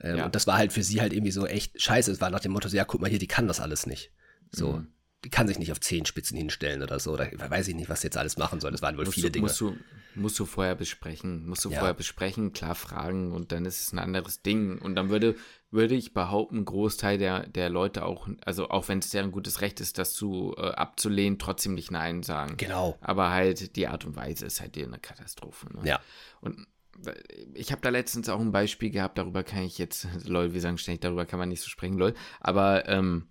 Ähm, ja. Und das war halt für sie halt irgendwie so echt scheiße. Es war nach dem Motto, so, ja, guck mal hier, die kann das alles nicht. So. Mhm kann sich nicht auf Zehenspitzen hinstellen oder so. Oder weiß ich nicht, was sie jetzt alles machen soll. Das waren wohl musst viele du, Dinge. Musst du, musst du vorher besprechen. Musst du ja. vorher besprechen, klar fragen und dann ist es ein anderes Ding. Und dann würde, würde ich behaupten, ein Großteil der, der Leute auch, also auch wenn es deren gutes Recht ist, das zu äh, abzulehnen, trotzdem nicht Nein sagen. Genau. Aber halt die Art und Weise ist halt eine Katastrophe. Ne? Ja. Und ich habe da letztens auch ein Beispiel gehabt, darüber kann ich jetzt, lol, wir sagen ständig, darüber kann man nicht so sprechen, lol. Aber ähm,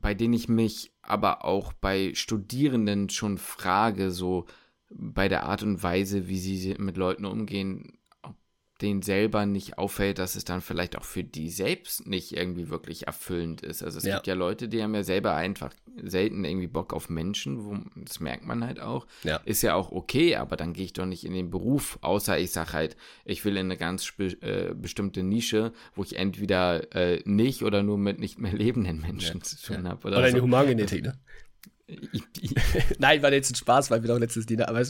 bei denen ich mich aber auch bei Studierenden schon frage, so bei der Art und Weise, wie sie mit Leuten umgehen, denen selber nicht auffällt, dass es dann vielleicht auch für die selbst nicht irgendwie wirklich erfüllend ist. Also es ja. gibt ja Leute, die haben ja selber einfach selten irgendwie Bock auf Menschen, wo, das merkt man halt auch. Ja. Ist ja auch okay, aber dann gehe ich doch nicht in den Beruf, außer ich sage halt, ich will in eine ganz äh, bestimmte Nische, wo ich entweder äh, nicht oder nur mit nicht mehr lebenden Menschen ja. zu tun habe. Oder, oder so. in die Humangenetik, ne? Nein, war jetzt ein Spaß, weil wir doch letztes Dinner, aber wir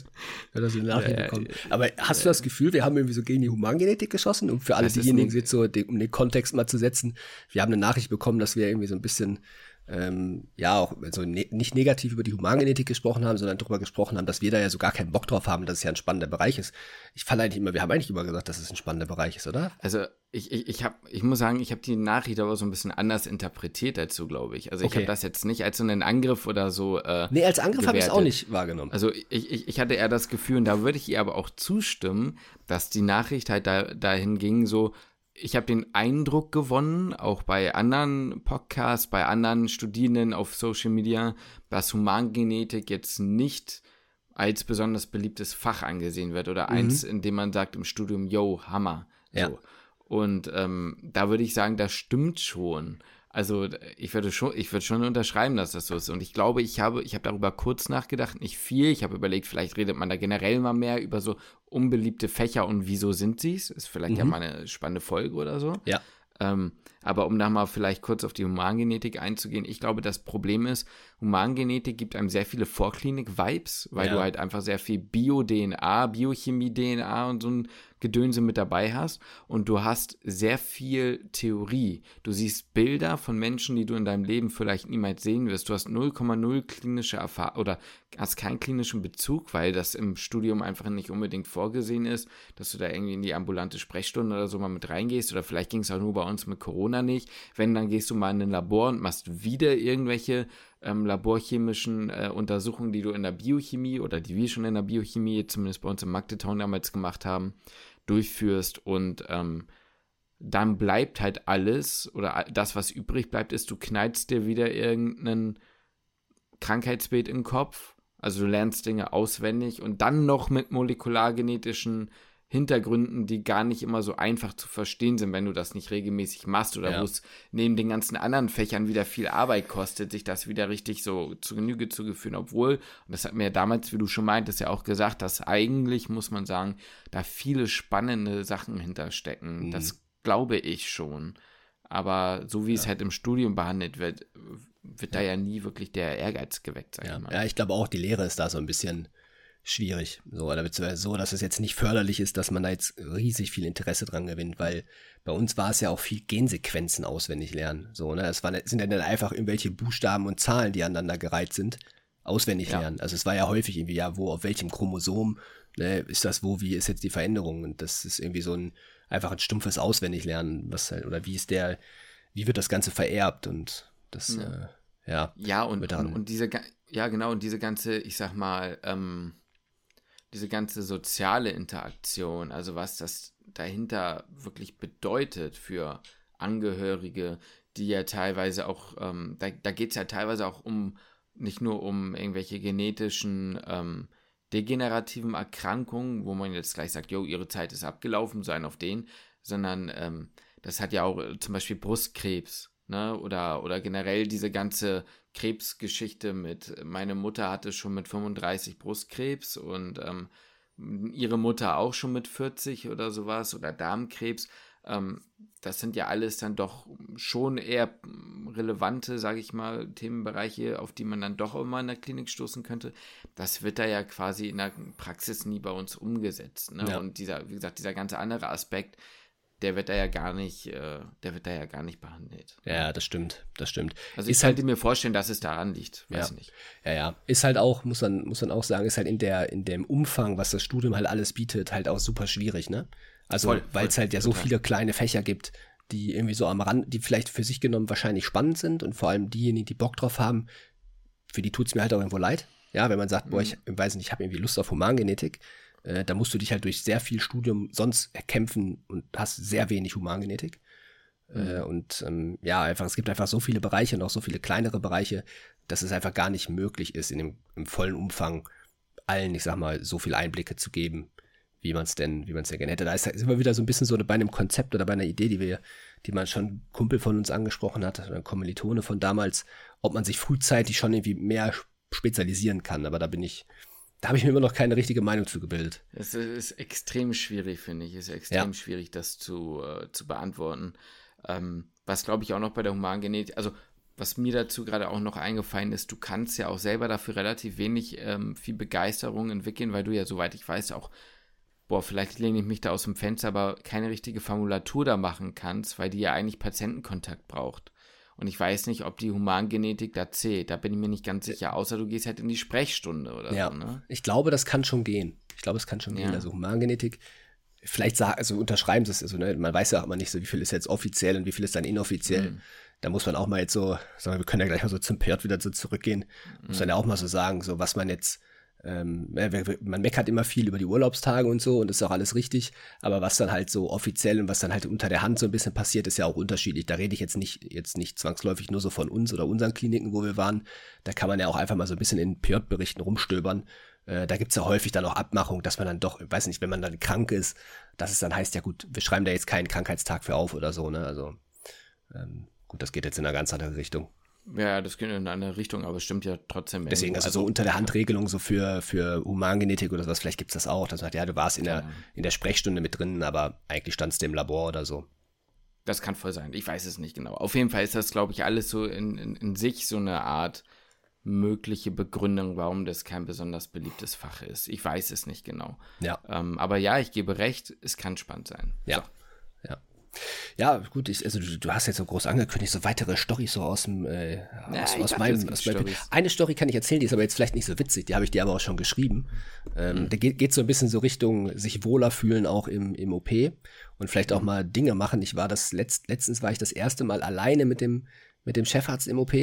haben das in Nachricht bekommen. Aber hast du das Gefühl, wir haben irgendwie so gegen die Humangenetik geschossen? Und für alle diejenigen, jetzt so, um den Kontext mal zu setzen, wir haben eine Nachricht bekommen, dass wir irgendwie so ein bisschen ähm, ja auch also ne nicht negativ über die Humangenetik gesprochen haben, sondern darüber gesprochen haben, dass wir da ja so gar keinen Bock drauf haben, dass es ja ein spannender Bereich ist. Ich falle eigentlich immer, wir haben eigentlich immer gesagt, dass es ein spannender Bereich ist, oder? Also ich, ich, ich, hab, ich muss sagen, ich habe die Nachricht aber so ein bisschen anders interpretiert dazu, glaube ich. Also ich okay. habe das jetzt nicht als so einen Angriff oder so. Äh, nee, als Angriff habe ich es auch nicht wahrgenommen. Also ich, ich, ich hatte eher das Gefühl, und da würde ich ihr aber auch zustimmen, dass die Nachricht halt da, dahin ging, so, ich habe den Eindruck gewonnen, auch bei anderen Podcasts, bei anderen Studierenden auf Social Media, dass Humangenetik jetzt nicht als besonders beliebtes Fach angesehen wird oder mhm. eins, in dem man sagt im Studium, yo, Hammer. So. Ja. Und ähm, da würde ich sagen, das stimmt schon. Also ich würde schon, ich würde schon unterschreiben, dass das so ist. Und ich glaube, ich habe, ich habe darüber kurz nachgedacht, nicht viel. Ich habe überlegt, vielleicht redet man da generell mal mehr über so unbeliebte Fächer und wieso sind sie es? Ist vielleicht mhm. ja mal eine spannende Folge oder so. Ja. Ähm, aber um da mal vielleicht kurz auf die Humangenetik einzugehen, ich glaube, das Problem ist, Humangenetik gibt einem sehr viele Vorklinik-Vibes, weil ja. du halt einfach sehr viel Bio-DNA, Biochemie-DNA und so ein Gedönse mit dabei hast und du hast sehr viel Theorie. Du siehst Bilder von Menschen, die du in deinem Leben vielleicht niemals sehen wirst. Du hast 0,0 klinische Erfahrung oder hast keinen klinischen Bezug, weil das im Studium einfach nicht unbedingt vorgesehen ist, dass du da irgendwie in die ambulante Sprechstunde oder so mal mit reingehst oder vielleicht ging es auch nur bei uns mit Corona nicht. Wenn, dann gehst du mal in ein Labor und machst wieder irgendwelche ähm, laborchemischen äh, Untersuchungen, die du in der Biochemie oder die wir schon in der Biochemie, zumindest bei uns im Magdetown damals gemacht haben, durchführst und ähm, dann bleibt halt alles oder das, was übrig bleibt, ist, du knallst dir wieder irgendein Krankheitsbild den Kopf. Also du lernst Dinge auswendig und dann noch mit molekulargenetischen Hintergründen, die gar nicht immer so einfach zu verstehen sind, wenn du das nicht regelmäßig machst oder ja. wo es neben den ganzen anderen Fächern wieder viel Arbeit kostet, sich das wieder richtig so zu Genüge zu geführen. Obwohl, und das hat mir ja damals, wie du schon meintest, ja auch gesagt, dass eigentlich, muss man sagen, da viele spannende Sachen hinterstecken. Mhm. Das glaube ich schon. Aber so wie ja. es halt im Studium behandelt wird, wird da ja nie wirklich der Ehrgeiz geweckt, sag ja. ich mal. Ja, ich glaube auch, die Lehre ist da so ein bisschen schwierig. So, oder beziehungsweise so, dass es jetzt nicht förderlich ist, dass man da jetzt riesig viel Interesse dran gewinnt, weil bei uns war es ja auch viel Gensequenzen auswendig lernen. So, ne? Es waren, sind ja dann einfach irgendwelche Buchstaben und Zahlen, die aneinander gereiht sind, auswendig ja. lernen. Also es war ja häufig irgendwie, ja, wo, auf welchem Chromosom, ne, ist das wo, wie ist jetzt die Veränderung? Und das ist irgendwie so ein, einfach ein stumpfes Auswendiglernen, was halt, oder wie ist der, wie wird das Ganze vererbt und das, ja. Äh, ja. Ja, und, und, und diese, ja, genau, und diese ganze, ich sag mal, ähm, diese ganze soziale Interaktion, also was das dahinter wirklich bedeutet für Angehörige, die ja teilweise auch, ähm, da, da geht es ja teilweise auch um, nicht nur um irgendwelche genetischen ähm, degenerativen Erkrankungen, wo man jetzt gleich sagt, jo, ihre Zeit ist abgelaufen, sein auf den, sondern ähm, das hat ja auch äh, zum Beispiel Brustkrebs, ne, oder, oder generell diese ganze Krebsgeschichte mit, meine Mutter hatte schon mit 35 Brustkrebs und ähm, ihre Mutter auch schon mit 40 oder sowas oder Darmkrebs. Ähm, das sind ja alles dann doch schon eher relevante, sage ich mal, Themenbereiche, auf die man dann doch immer in der Klinik stoßen könnte. Das wird da ja quasi in der Praxis nie bei uns umgesetzt. Ne? Ja. Und dieser, wie gesagt, dieser ganze andere Aspekt, der wird da ja gar nicht, äh, der wird da ja gar nicht behandelt. Ja, das stimmt, das stimmt. Also ich ist könnte halt, mir vorstellen, dass es daran liegt, weiß ja. nicht. Ja, ja, ist halt auch, muss man, muss man auch sagen, ist halt in der, in dem Umfang, was das Studium halt alles bietet, halt auch super schwierig, ne? Also, weil es halt ja so viele kleine Fächer gibt, die irgendwie so am Rand, die vielleicht für sich genommen wahrscheinlich spannend sind und vor allem diejenigen, die Bock drauf haben, für die tut es mir halt auch irgendwo leid. Ja, wenn man sagt, mhm. boah, ich weiß nicht, ich habe irgendwie Lust auf Humangenetik, äh, da musst du dich halt durch sehr viel Studium sonst erkämpfen und hast sehr wenig Humangenetik. Mhm. Äh, und ähm, ja, einfach, es gibt einfach so viele Bereiche und auch so viele kleinere Bereiche, dass es einfach gar nicht möglich ist, in dem, im vollen Umfang allen, ich sag mal, so viel Einblicke zu geben, wie man es denn, wie man es denn gerne hätte. Da ist, ist immer wieder so ein bisschen so bei einem Konzept oder bei einer Idee, die wir, die man schon Kumpel von uns angesprochen hat, oder Kommilitone von damals, ob man sich frühzeitig schon irgendwie mehr spezialisieren kann. Aber da bin ich, da habe ich mir immer noch keine richtige Meinung zu gebildet. Es ist extrem schwierig, finde ich. Es ist extrem ja. schwierig, das zu, äh, zu beantworten. Ähm, was glaube ich auch noch bei der Humangenetik, also was mir dazu gerade auch noch eingefallen ist, du kannst ja auch selber dafür relativ wenig ähm, viel Begeisterung entwickeln, weil du ja, soweit ich weiß, auch, boah, vielleicht lehne ich mich da aus dem Fenster, aber keine richtige Formulatur da machen kannst, weil die ja eigentlich Patientenkontakt braucht. Und ich weiß nicht, ob die Humangenetik da zählt. Da bin ich mir nicht ganz sicher, außer du gehst halt in die Sprechstunde oder ja, so. Ne? Ich glaube, das kann schon gehen. Ich glaube, es kann schon ja. gehen. Also Humangenetik, vielleicht sagen, also unterschreiben sie es, also, ne, man weiß ja auch immer nicht so, wie viel ist jetzt offiziell und wie viel ist dann inoffiziell. Mhm. Da muss man auch mal jetzt so, sagen wir, wir können ja gleich mal so zum Pert wieder so zurückgehen, mhm. muss man ja auch mal so sagen, so was man jetzt ähm, man meckert immer viel über die Urlaubstage und so und ist auch alles richtig, aber was dann halt so offiziell und was dann halt unter der Hand so ein bisschen passiert, ist ja auch unterschiedlich. Da rede ich jetzt nicht, jetzt nicht zwangsläufig nur so von uns oder unseren Kliniken, wo wir waren. Da kann man ja auch einfach mal so ein bisschen in PIRT-Berichten rumstöbern. Äh, da gibt's ja häufig dann auch Abmachungen, dass man dann doch, weiß nicht, wenn man dann krank ist, dass es dann heißt, ja gut, wir schreiben da jetzt keinen Krankheitstag für auf oder so, ne? Also ähm, gut, das geht jetzt in eine ganz andere Richtung. Ja, das geht in eine Richtung, aber es stimmt ja trotzdem. Deswegen, also, also so unter der Handregelung so für, für Humangenetik oder sowas, vielleicht gibt's das auch. Dass man sagt, ja, du warst in der, in der Sprechstunde mit drin, aber eigentlich standst du im Labor oder so. Das kann voll sein. Ich weiß es nicht genau. Auf jeden Fall ist das, glaube ich, alles so in, in, in sich so eine Art mögliche Begründung, warum das kein besonders beliebtes Fach ist. Ich weiß es nicht genau. Ja. Ähm, aber ja, ich gebe recht, es kann spannend sein. Ja. So. Ja. Gut, ich, also du, du, hast jetzt so groß angekündigt, so weitere Storys so aus dem äh, ja, aus, aus meinem, aus meinem Eine Story kann ich erzählen, die ist aber jetzt vielleicht nicht so witzig, die habe ich dir aber auch schon geschrieben. Ähm, mhm. Da geht, geht so ein bisschen so Richtung sich wohler fühlen auch im, im OP und vielleicht auch mhm. mal Dinge machen. Ich war das letzt, letztens war ich das erste Mal alleine mit dem mit dem Chefarzt im OP.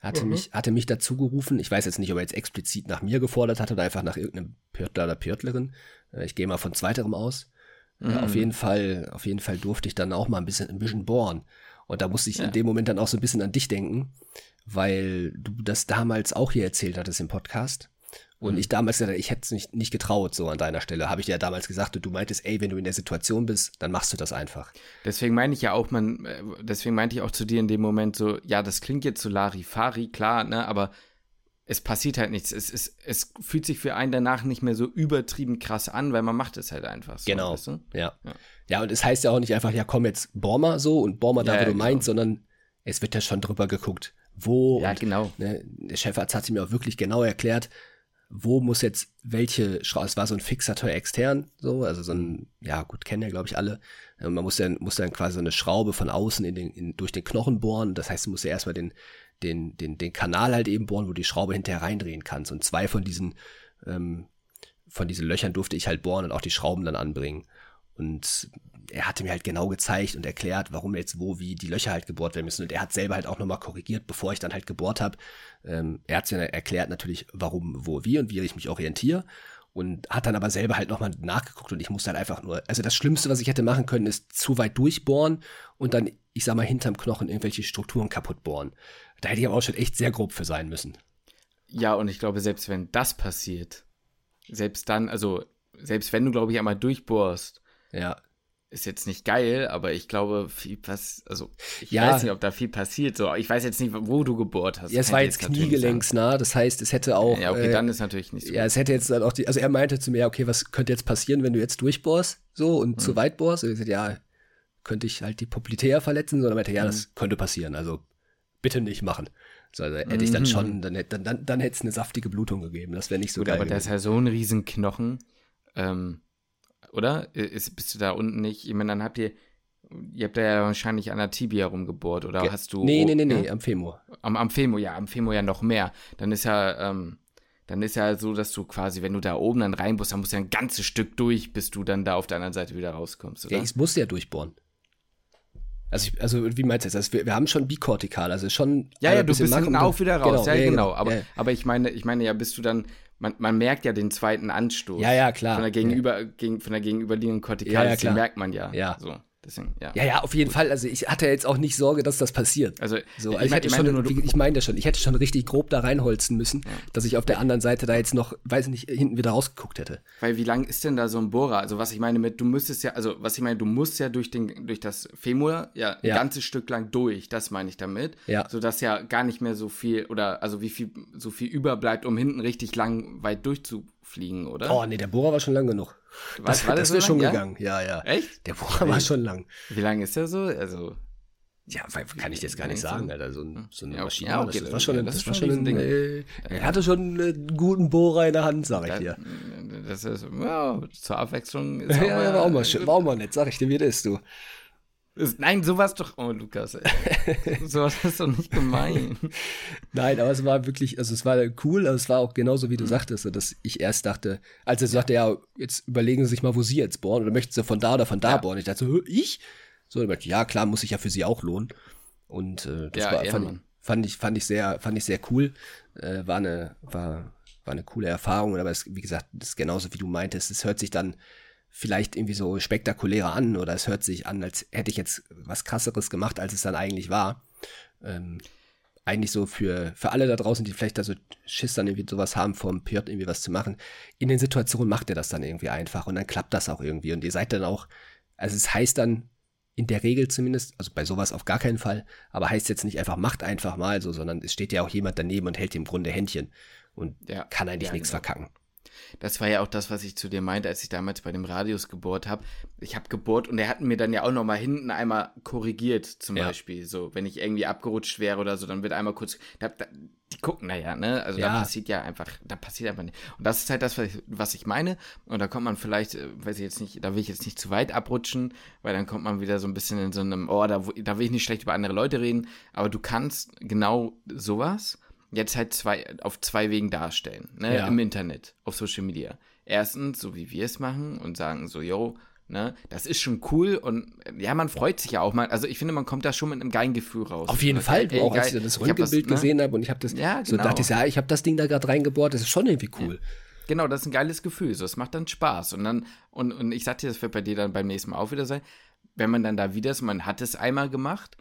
Hatte mhm. mich hatte mich dazu gerufen. Ich weiß jetzt nicht, ob er jetzt explizit nach mir gefordert hat oder einfach nach irgendeinem Pörtler oder Pörtlerin. Äh, ich gehe mal von zweiterem aus. Mhm. Ja, auf jeden Fall, auf jeden Fall durfte ich dann auch mal ein bisschen, ein bisschen bohren. Und da musste ich ja. in dem Moment dann auch so ein bisschen an dich denken, weil du das damals auch hier erzählt hattest im Podcast. Und mhm. ich damals gesagt, ich hätte es nicht, nicht getraut, so an deiner Stelle. Habe ich dir ja damals gesagt, und du meintest, ey, wenn du in der Situation bist, dann machst du das einfach. Deswegen meine ich ja auch, man, äh, deswegen meinte ich auch zu dir in dem Moment so, ja, das klingt jetzt so Larifari, klar, ne, aber es passiert halt nichts. Es, es, es fühlt sich für einen danach nicht mehr so übertrieben krass an, weil man macht es halt einfach so. Genau. Weißt du? ja. ja. ja. und es heißt ja auch nicht einfach, ja komm jetzt bohr mal so und bohr mal da, ja, wo du genau. meinst, sondern es wird ja schon drüber geguckt, wo. Ja, und, genau. Ne, der Chefarzt hat sie mir auch wirklich genau erklärt, wo muss jetzt welche Schraube, es war so ein Fixateur extern, so, also so ein, ja gut, kennen ja glaube ich alle. Man muss dann, muss dann quasi so eine Schraube von außen in den, in, durch den Knochen bohren. Das heißt, du musst ja erstmal den, den, den, den Kanal halt eben bohren, wo du die Schraube hinterher reindrehen kannst. Und zwei von diesen, ähm, von diesen Löchern durfte ich halt bohren und auch die Schrauben dann anbringen. Und er hatte mir halt genau gezeigt und erklärt, warum jetzt wo, wie die Löcher halt gebohrt werden müssen. Und er hat selber halt auch nochmal korrigiert, bevor ich dann halt gebohrt habe. Ähm, er hat mir erklärt natürlich, warum, wo, wie und wie ich mich orientiere. Und hat dann aber selber halt nochmal nachgeguckt und ich musste halt einfach nur, also das Schlimmste, was ich hätte machen können, ist zu weit durchbohren und dann, ich sag mal, hinterm Knochen irgendwelche Strukturen kaputt bohren. Da hätte ich aber auch schon echt sehr grob für sein müssen. Ja, und ich glaube, selbst wenn das passiert, selbst dann, also selbst wenn du, glaube ich, einmal durchbohrst, ja. Ist jetzt nicht geil, aber ich glaube, viel was, also ich ja. weiß nicht, ob da viel passiert. So, ich weiß jetzt nicht, wo du gebohrt hast. Ja, es war jetzt kniegelenksnah, das heißt, es hätte auch. Ja, okay, äh, dann ist natürlich nicht so. Ja, es hätte jetzt dann auch die, also er meinte zu mir, okay, was könnte jetzt passieren, wenn du jetzt durchbohrst, so und hm. zu weit bohrst? Und ich sagte, ja, könnte ich halt die Poplitea verletzen, sondern meinte, ja, hm. das könnte passieren. Also bitte nicht machen. So, also hätte ich dann mhm. schon, dann, dann, dann, dann hätte es eine saftige Blutung gegeben. Das wäre nicht so Gut, geil. Aber das ist ja so ein Riesenknochen. Ähm, oder? Ist, bist du da unten nicht? Ich meine, dann habt ihr, ihr habt da ja wahrscheinlich an der Tibia rumgebohrt, oder Ge hast du. Nee, nee, nee, nee, ja? am Femur. Am, am Femur, ja, am Femur ja noch mehr. Dann ist ja, ähm, dann ist ja so, dass du quasi, wenn du da oben dann rein musst, dann musst du ja ein ganzes Stück durch, bis du dann da auf der anderen Seite wieder rauskommst, oder? Ja, ich musste ja durchbohren. Also, ich, also wie meinst du das? Also wir, wir haben schon bikortikal, also schon. Ja, ja, du bist hinten auch wieder raus. Genau, ja, ja, genau. Aber, ja. aber ich meine, ich meine ja, bist du dann, man, man merkt ja den zweiten Anstoß. Ja, ja, klar. Von der gegenüber, gegen, von der gegenüberliegenden Kortikal, ja, ja, merkt man ja. Ja. So. Deswegen, ja. ja, ja, auf jeden Gut. Fall. Also ich hatte jetzt auch nicht Sorge, dass das passiert. Also, so, ich, ich, hätte ich schon, nur, ich meine schon, ich hätte schon richtig grob da reinholzen müssen, ja. dass ich auf der anderen Seite da jetzt noch, weiß nicht, hinten wieder rausgeguckt hätte. Weil wie lang ist denn da so ein Bohrer? Also was ich meine mit, du müsstest ja, also was ich meine, du musst ja durch den, durch das Femur ja, ein ja. ganzes Stück lang durch. Das meine ich damit. Ja. Sodass ja gar nicht mehr so viel oder also wie viel so viel überbleibt, um hinten richtig lang weit durchzufliegen, oder? Oh nee, der Bohrer war schon lang genug. Was, das, war das, das wäre schon lang, gegangen, ja, ja. Echt? Der Bohrer war schon lang. Wie lang ist der so? Also. Ja, kann ich jetzt gar nicht sagen, Alter. So, ein, so eine ja, Maschine. Ja, okay, das, war schon, ja, das, das war schon ein Ding. äh, Er hatte schon einen guten Bohrer in der Hand, sag ich dir. Das ist, ja, zur Abwechslung ist ja, ja, war auch mal schön, war auch mal nett, sag ich dir, wie das ist, du. Nein, sowas doch. Oh, Lukas, sowas ist doch nicht gemein. nein, aber es war wirklich, also es war cool, aber es war auch genauso, wie du mhm. sagtest, dass ich erst dachte, als er sagte, ja, jetzt überlegen Sie sich mal, wo Sie jetzt bohren oder möchten Sie von da oder von da ja. bohren. Ich dachte so, ich? So, ja, klar, muss sich ja für Sie auch lohnen. Und äh, das ja, war, fand, fand, ich, fand ich sehr, fand ich sehr cool. Äh, war eine, war, war eine coole Erfahrung, aber es, wie gesagt, das ist genauso wie du meintest. Es hört sich dann vielleicht irgendwie so spektakulärer an oder es hört sich an, als hätte ich jetzt was krasseres gemacht, als es dann eigentlich war. Ähm, eigentlich so für, für alle da draußen, die vielleicht da so Schiss dann irgendwie sowas haben, vom PJ irgendwie was zu machen. In den Situationen macht ihr das dann irgendwie einfach und dann klappt das auch irgendwie und ihr seid dann auch, also es heißt dann in der Regel zumindest, also bei sowas auf gar keinen Fall, aber heißt jetzt nicht einfach macht einfach mal so, sondern es steht ja auch jemand daneben und hält im Grunde Händchen und ja, kann eigentlich ja, nichts genau. verkacken. Das war ja auch das, was ich zu dir meinte, als ich damals bei dem Radius gebohrt habe. Ich habe gebohrt und er hat mir dann ja auch noch mal hinten einmal korrigiert, zum ja. Beispiel. So, wenn ich irgendwie abgerutscht wäre oder so, dann wird einmal kurz. Da, da, die gucken da ja, ne? Also ja. da passiert ja einfach, da passiert einfach nicht. Und das ist halt das, was ich, was ich meine. Und da kommt man vielleicht, äh, weiß ich jetzt nicht, da will ich jetzt nicht zu weit abrutschen, weil dann kommt man wieder so ein bisschen in so einem, oh, da, da will ich nicht schlecht über andere Leute reden. Aber du kannst genau sowas jetzt halt zwei, auf zwei Wegen darstellen, ne, ja. im Internet, auf Social Media. Erstens, so wie wir es machen und sagen so, yo, ne, das ist schon cool und ja, man freut sich ja auch mal. Also ich finde, man kommt da schon mit einem geilen Gefühl raus. Auf jeden Fall, ey, auch geil, als ich das Röntgenbild ne? gesehen habe und ich habe das, ja, genau. so dachte ich, ja, ich habe das Ding da gerade reingebohrt, das ist schon irgendwie cool. Ja. Genau, das ist ein geiles Gefühl. So, es macht dann Spaß. Und dann, und, und ich sagte, das wird bei dir dann beim nächsten Mal auch wieder sein, wenn man dann da wieder ist, man hat es einmal gemacht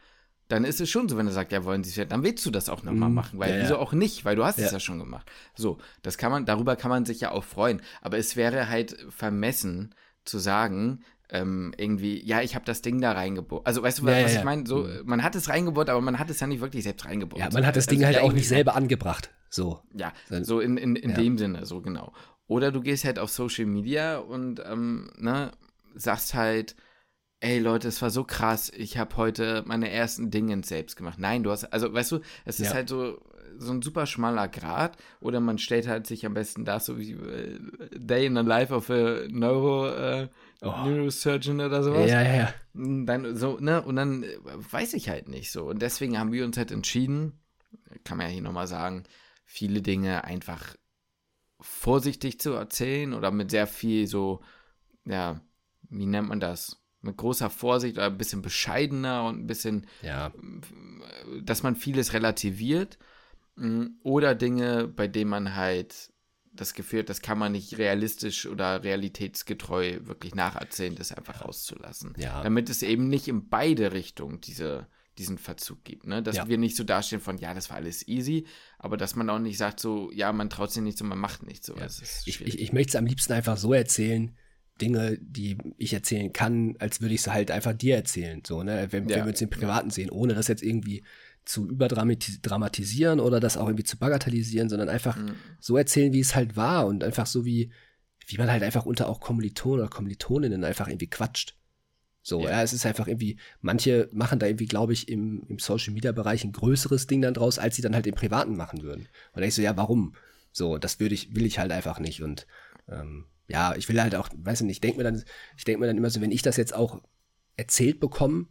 dann ist es schon so, wenn er sagt, ja, wollen Sie es dann willst du das auch nochmal mm, machen, weil ja, wieso auch nicht, weil du hast ja. es ja schon gemacht. So, das kann man, darüber kann man sich ja auch freuen, aber es wäre halt vermessen zu sagen, ähm, irgendwie, ja, ich habe das Ding da reingebohrt. Also, weißt du, ja, was ich meine? So, mhm. man hat es reingebohrt, aber man hat es ja nicht wirklich selbst reingebohrt. Ja, man hat das also, Ding halt auch nicht selber angebracht. So. Ja, so in, in, in dem Sinne, so genau. Oder du gehst halt auf Social Media und, ähm, ne, sagst halt, ey Leute, es war so krass, ich habe heute meine ersten Dinge selbst gemacht. Nein, du hast, also weißt du, es ist ja. halt so, so ein super schmaler Grad oder man stellt halt sich am besten da so wie äh, Day in the Life of a Neuro, äh, oh. Neurosurgeon oder sowas. Ja, ja, ja. Dann so, ne, und dann äh, weiß ich halt nicht so. Und deswegen haben wir uns halt entschieden, kann man ja hier nochmal sagen, viele Dinge einfach vorsichtig zu erzählen oder mit sehr viel so, ja, wie nennt man das? Mit großer Vorsicht oder ein bisschen bescheidener und ein bisschen, ja. dass man vieles relativiert mm, oder Dinge, bei denen man halt das Gefühl hat, das kann man nicht realistisch oder realitätsgetreu wirklich nacherzählen, das einfach rauszulassen. Ja. Damit es eben nicht in beide Richtungen diese, diesen Verzug gibt. Ne? Dass ja. wir nicht so dastehen von, ja, das war alles easy, aber dass man auch nicht sagt so, ja, man traut sich nicht so, man macht nicht so. Ja. Ich, ich, ich möchte es am liebsten einfach so erzählen, Dinge, die ich erzählen kann, als würde ich sie halt einfach dir erzählen. So, ne? Wenn, ja. wenn wir uns im Privaten sehen, ohne das jetzt irgendwie zu überdramatisieren oder das auch irgendwie zu bagatellisieren, sondern einfach mhm. so erzählen, wie es halt war und einfach so wie, wie man halt einfach unter auch Kommilitonen oder Kommilitoninnen einfach irgendwie quatscht. So, ja. ja, es ist einfach irgendwie, manche machen da irgendwie, glaube ich, im, im Social Media Bereich ein größeres Ding dann draus, als sie dann halt im Privaten machen würden. Und dann ich so, ja, warum? So, das würde ich, will ich halt einfach nicht. Und ähm, ja, ich will halt auch, weiß nicht, ich denke mir dann, ich denke mir dann immer so, wenn ich das jetzt auch erzählt bekomme,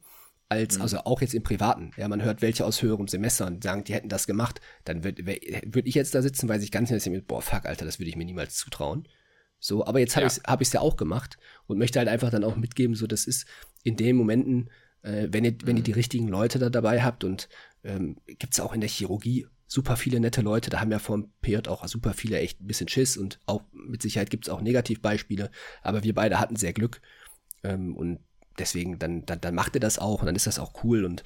als, mhm. also auch jetzt im Privaten, ja, man hört welche aus höheren Semestern sagen, die hätten das gemacht, dann würde würd ich jetzt da sitzen, weiß ich ganz genau, boah, fuck, Alter, das würde ich mir niemals zutrauen. So, aber jetzt habe ja. ich es hab ja auch gemacht und möchte halt einfach dann auch mitgeben, so, das ist in den Momenten, äh, wenn, ihr, mhm. wenn ihr mhm. die richtigen Leute da dabei habt und ähm, gibt es auch in der Chirurgie super viele nette Leute. Da haben ja vom PJ auch super viele echt ein bisschen Schiss und auch mit Sicherheit gibt es auch Negativbeispiele. Aber wir beide hatten sehr Glück. Ähm, und deswegen, dann, dann, dann macht er das auch und dann ist das auch cool und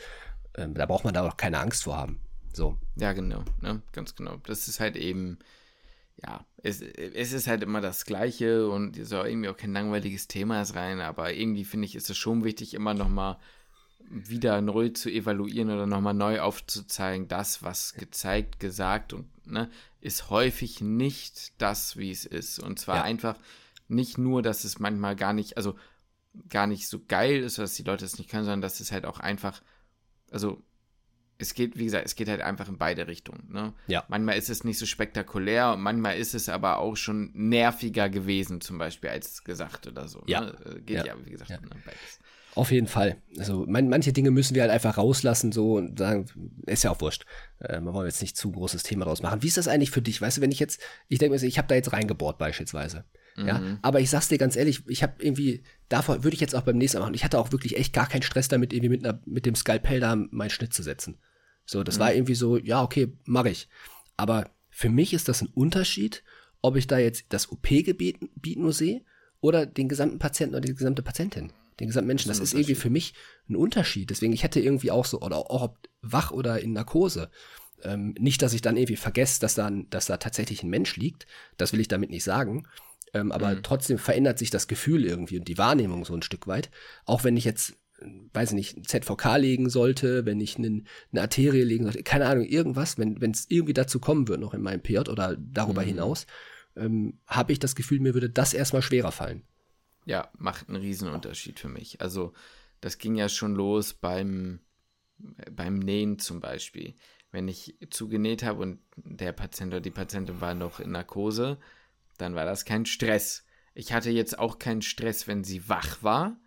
ähm, da braucht man da auch keine Angst vor haben. So. Ja, genau, ne? ganz genau. Das ist halt eben, ja, es, es ist halt immer das Gleiche und soll irgendwie auch kein langweiliges Thema sein, aber irgendwie finde ich, ist es schon wichtig, immer nochmal mal wieder neu zu evaluieren oder nochmal neu aufzuzeigen, das, was gezeigt, gesagt und ne, ist häufig nicht das, wie es ist. Und zwar ja. einfach nicht nur, dass es manchmal gar nicht, also gar nicht so geil ist, dass die Leute es nicht können, sondern dass es halt auch einfach also es geht, wie gesagt, es geht halt einfach in beide Richtungen. Ne? Ja. Manchmal ist es nicht so spektakulär und manchmal ist es aber auch schon nerviger gewesen, zum Beispiel als gesagt oder so. Ja. Ne? Äh, Geht ja, Ja. wie gesagt, Ja. ne, beides. Auf jeden Fall. Also man, manche Dinge müssen wir halt einfach rauslassen, so und sagen, ist ja auch wurscht. Äh, wir wollen jetzt nicht zu großes Thema draus machen. Wie ist das eigentlich für dich? Weißt du, wenn ich jetzt, ich denke mir, ich habe da jetzt reingebohrt beispielsweise. Ja, Mhm. aber ich sag's dir ganz ehrlich, ich habe irgendwie, davor würde ich jetzt auch beim nächsten Mal machen. Ich hatte auch wirklich echt gar keinen Stress damit, irgendwie mit, einer, mit dem Skalpell da meinen Schnitt zu setzen. So, das war irgendwie so, ja, okay, mache ich. Aber für mich ist das ein Unterschied, ob ich da jetzt das OP-Gebiet Gebiet nur sehe oder den gesamten Patienten oder die gesamte Patientin, den gesamten Menschen. Das, Das ist irgendwie für mich ein Unterschied. Deswegen, ich hätte irgendwie auch so, oder auch ob wach oder in Narkose. Ähm, nicht, dass ich dann irgendwie vergesse, dass da, dass da tatsächlich ein Mensch liegt. Das will ich damit nicht sagen. Ähm, aber Mhm. trotzdem verändert sich das Gefühl irgendwie und die Wahrnehmung so ein Stück weit. Auch wenn ich jetzt, äh, weiß ich nicht, ein ZVK legen sollte, wenn ich einen, eine Arterie legen sollte, keine Ahnung, irgendwas, wenn es irgendwie dazu kommen wird noch in meinem PJ oder darüber Mhm. hinaus, ähm, habe ich das Gefühl, mir würde das erstmal schwerer fallen. Ja, macht einen Riesenunterschied für mich. Also, das ging ja schon los beim, beim Nähen zum Beispiel. Wenn ich zugenäht habe und der Patient oder die Patientin war noch in Narkose, dann war das kein Stress. Ich hatte jetzt auch keinen Stress, wenn sie wach war,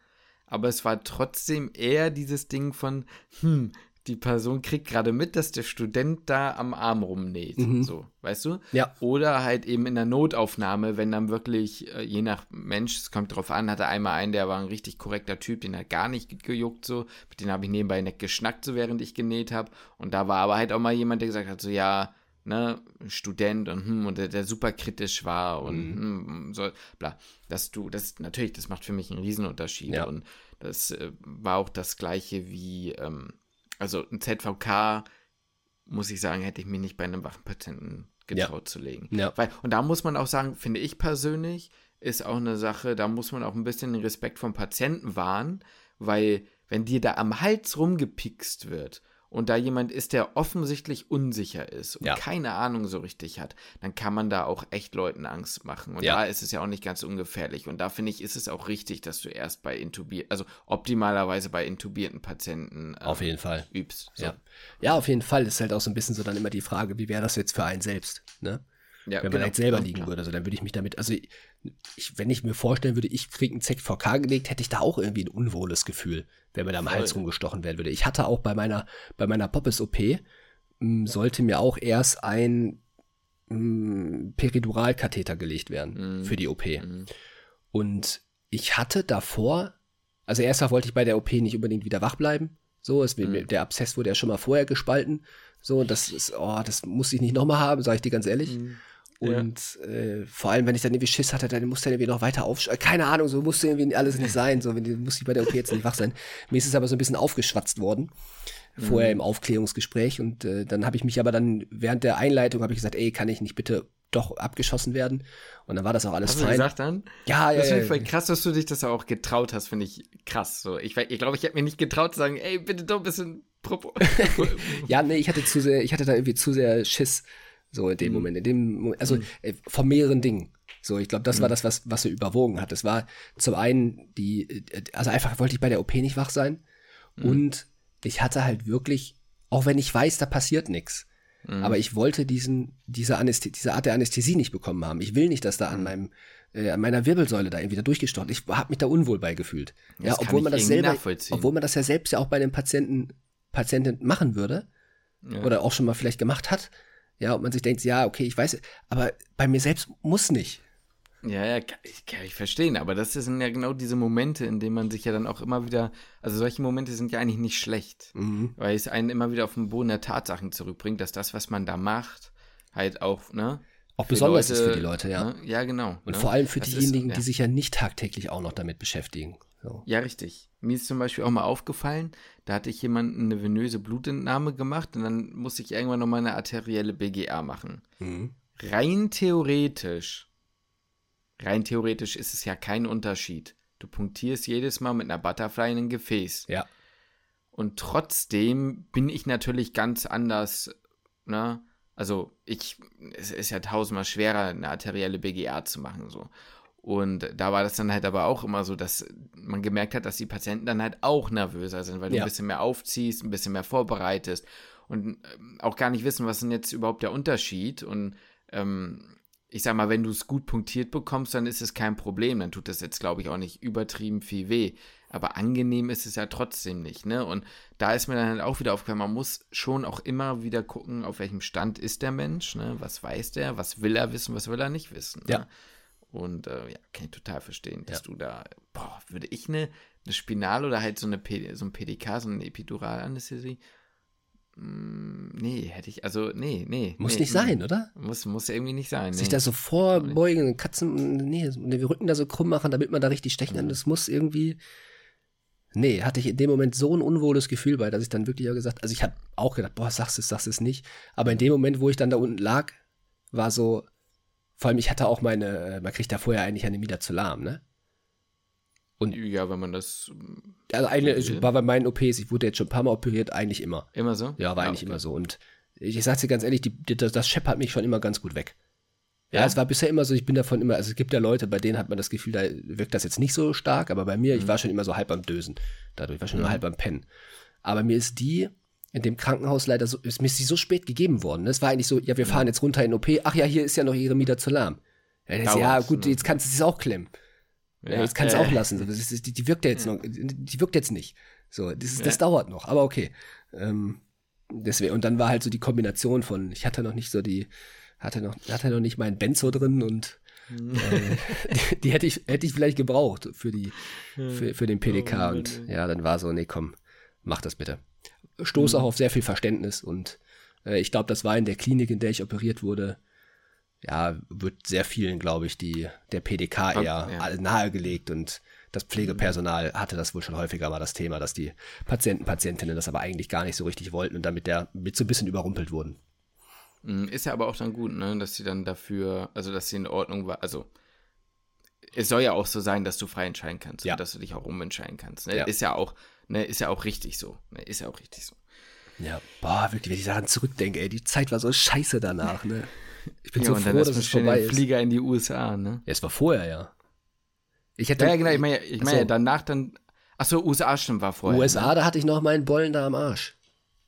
aber es war trotzdem eher dieses Ding von, hm, die Person kriegt gerade mit, dass der Student da am Arm rumnäht. Mhm. So, weißt du? Ja. Oder halt eben in der Notaufnahme, wenn dann wirklich, äh, je nach Mensch, es kommt drauf an, hatte einmal einen, der war ein richtig korrekter Typ, den hat gar nicht ge- gejuckt so, mit dem habe ich nebenbei nett geschnackt, so während ich genäht habe. Und da war aber halt auch mal jemand, der gesagt hat, so ja, ne, Student und hm, und der, der super kritisch war und hm, so, bla. Dass du, das natürlich, das macht für mich einen Riesenunterschied. Ja. Und das äh, war auch das gleiche wie, ähm, also ein ZVK, muss ich sagen, hätte ich mir nicht bei einem Wachenpatienten getraut zu legen. Ja. Weil, und da muss man auch sagen, finde ich persönlich, ist auch eine Sache, da muss man auch ein bisschen den Respekt vom Patienten wahren, weil wenn dir da am Hals rumgepikst wird und da jemand ist, der offensichtlich unsicher ist und Ja. keine Ahnung so richtig hat, dann kann man da auch echt Leuten Angst machen. Und Ja. da ist es ja auch nicht ganz ungefährlich. Und da finde ich, ist es auch richtig, dass du erst bei intubierten, also optimalerweise bei intubierten Patienten ähm, Auf jeden Fall. übst. So. Ja. ja, auf jeden Fall ist halt auch so ein bisschen so dann immer die Frage, wie wäre das jetzt für einen selbst, ne? Ja, Wenn man genau. jetzt selber Ja, liegen würde, so, dann würde ich mich damit, also ich, wenn ich mir vorstellen würde, ich kriege einen ZVK gelegt, hätte ich da auch irgendwie ein unwohles Gefühl, wenn mir da am Voll. Hals rumgestochen werden würde. Ich hatte auch bei meiner, bei meiner Poppes-OP, m, sollte mir auch erst ein m, Periduralkatheter gelegt werden Mhm. für die OP. Mhm. Und ich hatte davor, also erstmal wollte ich bei der OP nicht unbedingt wieder wach bleiben. So, es, Mhm. der Abszess wurde ja schon mal vorher gespalten. So, und das ist, oh, das muss ich nicht nochmal haben, sage ich dir ganz ehrlich. Mhm. Ja. Und äh, vor allem, wenn ich dann irgendwie Schiss hatte, dann musste er irgendwie noch weiter aufschreiben. Keine Ahnung, so musste irgendwie alles nicht sein. So, wenn muss ich bei der OP jetzt nicht wach sein. Mir ist es aber so ein bisschen aufgeschwatzt worden. Vorher Mhm. im Aufklärungsgespräch. Und äh, dann habe ich mich aber dann während der Einleitung habe ich gesagt, ey, kann ich nicht bitte doch abgeschossen werden? Und dann war das auch alles Hast du fein. gesagt dann? Ja, ja, Das ja. finde ich voll krass, dass du dich das auch getraut hast, finde ich krass. So, ich glaube, ich, glaub, ich hätte mir nicht getraut zu sagen, ey, bitte doch ein bisschen. Ja, nee, ich hatte zu sehr, ich hatte da irgendwie zu sehr Schiss. So in dem Mhm. Moment, in dem, also äh, von mehreren Dingen. So, ich glaube, das war das, was, was so überwogen hat. Es war zum einen die, äh, also einfach wollte ich bei der OP nicht wach sein. Und ich hatte halt wirklich, auch wenn ich weiß, da passiert nichts. Aber ich wollte diesen, diese, Anästhe diese Art der Anästhesie nicht bekommen haben. Ich will nicht, dass da an meinem, äh, an meiner Wirbelsäule da irgendwie da durchgestochen. Ich habe mich da unwohl bei gefühlt. Ja, Das kann obwohl man das selber, obwohl man das ja selbst ja auch bei den Patienten, Patienten machen würde Ja. oder auch schon mal vielleicht gemacht hat. Ja, und man sich denkt, ja, okay, ich weiß, aber bei mir selbst muss nicht. Ja, ja, kann ich, kann ich verstehen, aber das sind ja genau diese Momente, in denen man sich ja dann auch immer wieder, also solche Momente sind ja eigentlich nicht schlecht, Mhm. weil es einen immer wieder auf den Boden der Tatsachen zurückbringt, dass das, was man da macht, halt auch, ne? Auch besonders ist für die Leute, ja. Ne? Ja, genau. Und ne? vor allem für Das ist- diejenigen, ja. die sich ja nicht tagtäglich auch noch damit beschäftigen. So. Ja, richtig. Mir ist zum Beispiel auch mal aufgefallen, da hatte ich jemanden eine venöse Blutentnahme gemacht und dann musste ich irgendwann nochmal eine arterielle BGA machen. Mhm. Rein theoretisch, rein theoretisch ist es ja kein Unterschied. Du punktierst jedes Mal mit einer Butterfly in ein Gefäß. Ja. Und trotzdem bin ich natürlich ganz anders, ne? Also ich, es ist ja tausendmal schwerer, eine arterielle BGA zu machen, so. Und da war das dann halt aber auch immer so, dass man gemerkt hat, dass die Patienten dann halt auch nervöser sind, weil du Ja. ein bisschen mehr aufziehst, ein bisschen mehr vorbereitest und ähm, auch gar nicht wissen, was denn jetzt überhaupt der Unterschied. Und ähm, ich sag mal, wenn du es gut punktiert bekommst, dann ist es kein Problem. Dann tut das jetzt, glaube ich, auch nicht übertrieben viel weh. Aber angenehm ist es ja trotzdem nicht, ne? Und da ist mir dann halt auch wieder aufgefallen, man muss schon auch immer wieder gucken, auf welchem Stand ist der Mensch, ne? Was weiß der, was will er wissen, was will er nicht wissen. Ja. Und äh, ja, kann ich total verstehen, dass Ja. du da, boah, würde ich eine, eine Spinal oder halt so eine P so ein PDK, so eine Epiduralanästhesie? Mm, nee, hätte ich, also nee, nee. Muss nee, nicht mm. sein, oder? Muss, muss irgendwie nicht sein. Sich nee. da so vorbeugen, Katzen, nee, den Rücken da so krumm machen, damit man da richtig stechen Mhm. kann. Das muss irgendwie. Nee, hatte ich in dem Moment so ein unwohles Gefühl bei, dass ich dann wirklich auch gesagt, also ich habe auch gedacht, boah, sagst es, sagst es nicht. Aber in dem Moment, wo ich dann da unten lag, war so, vor allem ich hatte auch meine, man kriegt da vorher eigentlich eine Midazolam, ne? ja, wenn man das Also eigentlich Okay. war bei meinen OPs, ich wurde jetzt schon ein paar Mal operiert, eigentlich immer. immer so? Ja, war Ah, eigentlich okay. immer so. Und ich, ich sag's dir ganz ehrlich, die, die, das, das scheppert mich schon immer ganz gut weg. Ja, Ja? es war bisher immer so, ich bin davon immer, also es gibt ja Leute, bei denen hat man das Gefühl, da wirkt das jetzt nicht so stark, aber bei mir, ich war schon immer so halb am Dösen. Dadurch war schon immer Mhm. halb am Pennen. Aber mir ist die in dem Krankenhaus leider so, ist mir ist die so spät gegeben worden. ne? Es war eigentlich so, ja, wir fahren jetzt runter in OP. Ach ja, hier ist ja noch ihre Midazolam. Ja, das- ja gut, ne? jetzt kannst du es auch klemmen. Ja, jetzt kannst du äh, auch lassen. Ist, die, die wirkt ja jetzt noch, die wirkt jetzt nicht. So, das, ist, das dauert noch, aber okay. Ähm, deswegen, und dann war halt so die Kombination von, ich hatte noch nicht so die, hatte noch, hatte noch nicht meinen Benzo drin und äh, die, die hätte ich, hätte ich vielleicht gebraucht für die, für, für den PDK Oh und ja, dann war so, nee, komm, mach das bitte. Stoß auch auf sehr viel Verständnis und äh, ich glaube, das war in der Klinik, in der ich operiert wurde, ja, wird sehr vielen, glaube ich, die, der PDK eher Ja. nahegelegt und das Pflegepersonal hatte das wohl schon häufiger mal das Thema, dass die Patienten, Patientinnen das aber eigentlich gar nicht so richtig wollten und damit der mit so ein bisschen überrumpelt wurden. Mm, Ist ja aber auch dann gut, ne, dass sie dann dafür, also dass sie in Ordnung war, also es soll ja auch so sein, dass du frei entscheiden kannst Ja. und dass du dich auch umentscheiden kannst. Ne? Ja. Ist ja auch, ne, ist ja auch richtig so. Ne? Ist ja auch richtig so. Ja, boah, wirklich, wenn ich daran zurückdenke, ey, die Zeit war so scheiße danach, ne? Ich bin ja, so froh, dass es vorbei ist. Flieger in die USA, ne? Ja, es war vorher, ja. Ich hätte, Ja, ja genau, ich meine, ich meine so. danach dann, achso, USA stimmt war vorher. USA, Ne? da hatte ich noch meinen Bollen da am Arsch.